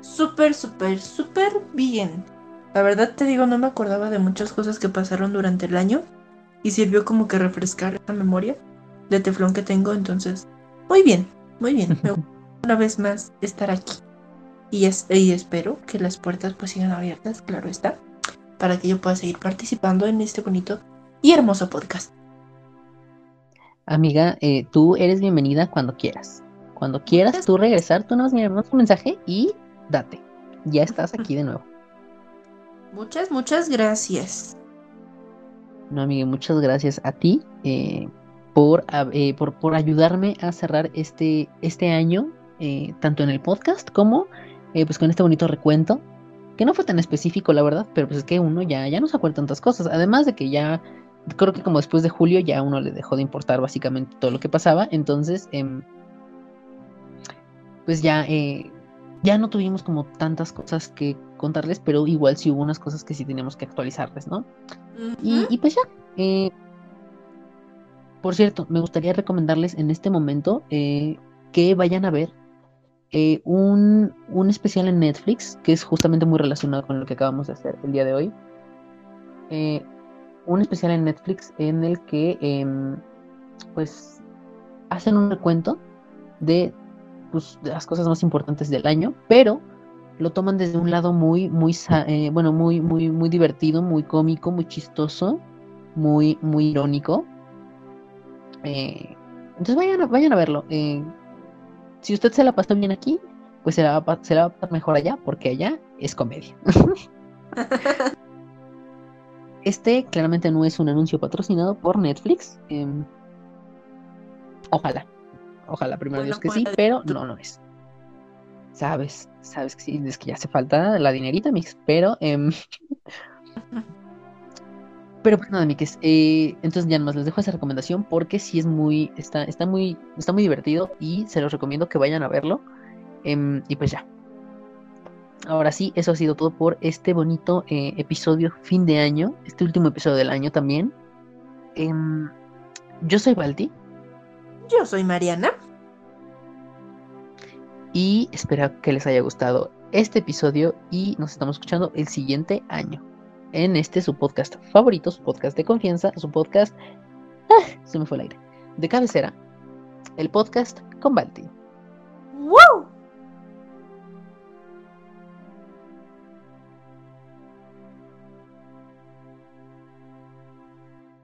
Súper, súper, súper bien. La verdad te digo, no me acordaba de muchas cosas que pasaron durante el año y sirvió como que refrescar esa memoria de teflón que tengo, entonces, muy bien, muy bien. Me una vez más estar aquí. Y, es, y espero que las puertas pues sigan abiertas, claro está, para que yo pueda seguir participando en este bonito y hermoso podcast. Amiga, eh, tú eres bienvenida cuando quieras. Cuando quieras tú regresar, tú nos mandas un mensaje y date. Ya estás aquí de nuevo. Muchas, muchas gracias. No, amiga, muchas gracias a ti eh, por, eh, por, por, ayudarme a cerrar este, este año, tanto en el podcast como pues con este bonito recuento, que no fue tan específico, la verdad, pero pues es que uno ya, ya no se acuerda tantas cosas. Además de que ya creo que como después de julio ya uno le dejó de importar básicamente todo lo que pasaba, entonces em, pues ya, eh, ya no tuvimos como tantas cosas que contarles, pero igual sí hubo unas cosas que sí teníamos que actualizarles, ¿no? y, pues ya. Eh, por cierto, me gustaría recomendarles en este momento eh, que vayan a ver un, un, especial en Netflix que es justamente muy relacionado con lo que acabamos de hacer el día de hoy un especial en Netflix en el que em, pues hacen un recuento pues, de, las cosas más importantes del año, pero lo toman desde un lado muy, muy, eh, bueno, muy, muy, muy divertido, muy cómico, muy chistoso, muy, muy irónico. Eh, entonces vayan a, vayan a verlo. Eh, si usted se la pasó bien aquí, pues se la, va, se la va a pasar mejor allá, porque allá es comedia. Este claramente no es un anuncio patrocinado por Netflix. Em, ojalá. Ojalá, primero Dios que sí, pero no, no es. Sabes, sabes que sí, es que ya hace falta la dinerita, mix, pero... Em, pero pues nada, Mix, eh, entonces ya nomás les dejo esa recomendación porque sí es muy, está, está muy, está muy divertido y se los recomiendo que vayan a verlo. Em, y pues ya, Ahora sí, eso ha sido todo por este bonito eh, episodio fin de año, este último episodio del año también. Em, yo soy Balti. Yo soy Mariana. Y espero que les haya gustado este episodio y nos estamos escuchando el siguiente año en este su podcast favorito, su podcast de confianza, su podcast... Ah, se me fue el aire. De cabecera, el podcast con Balti.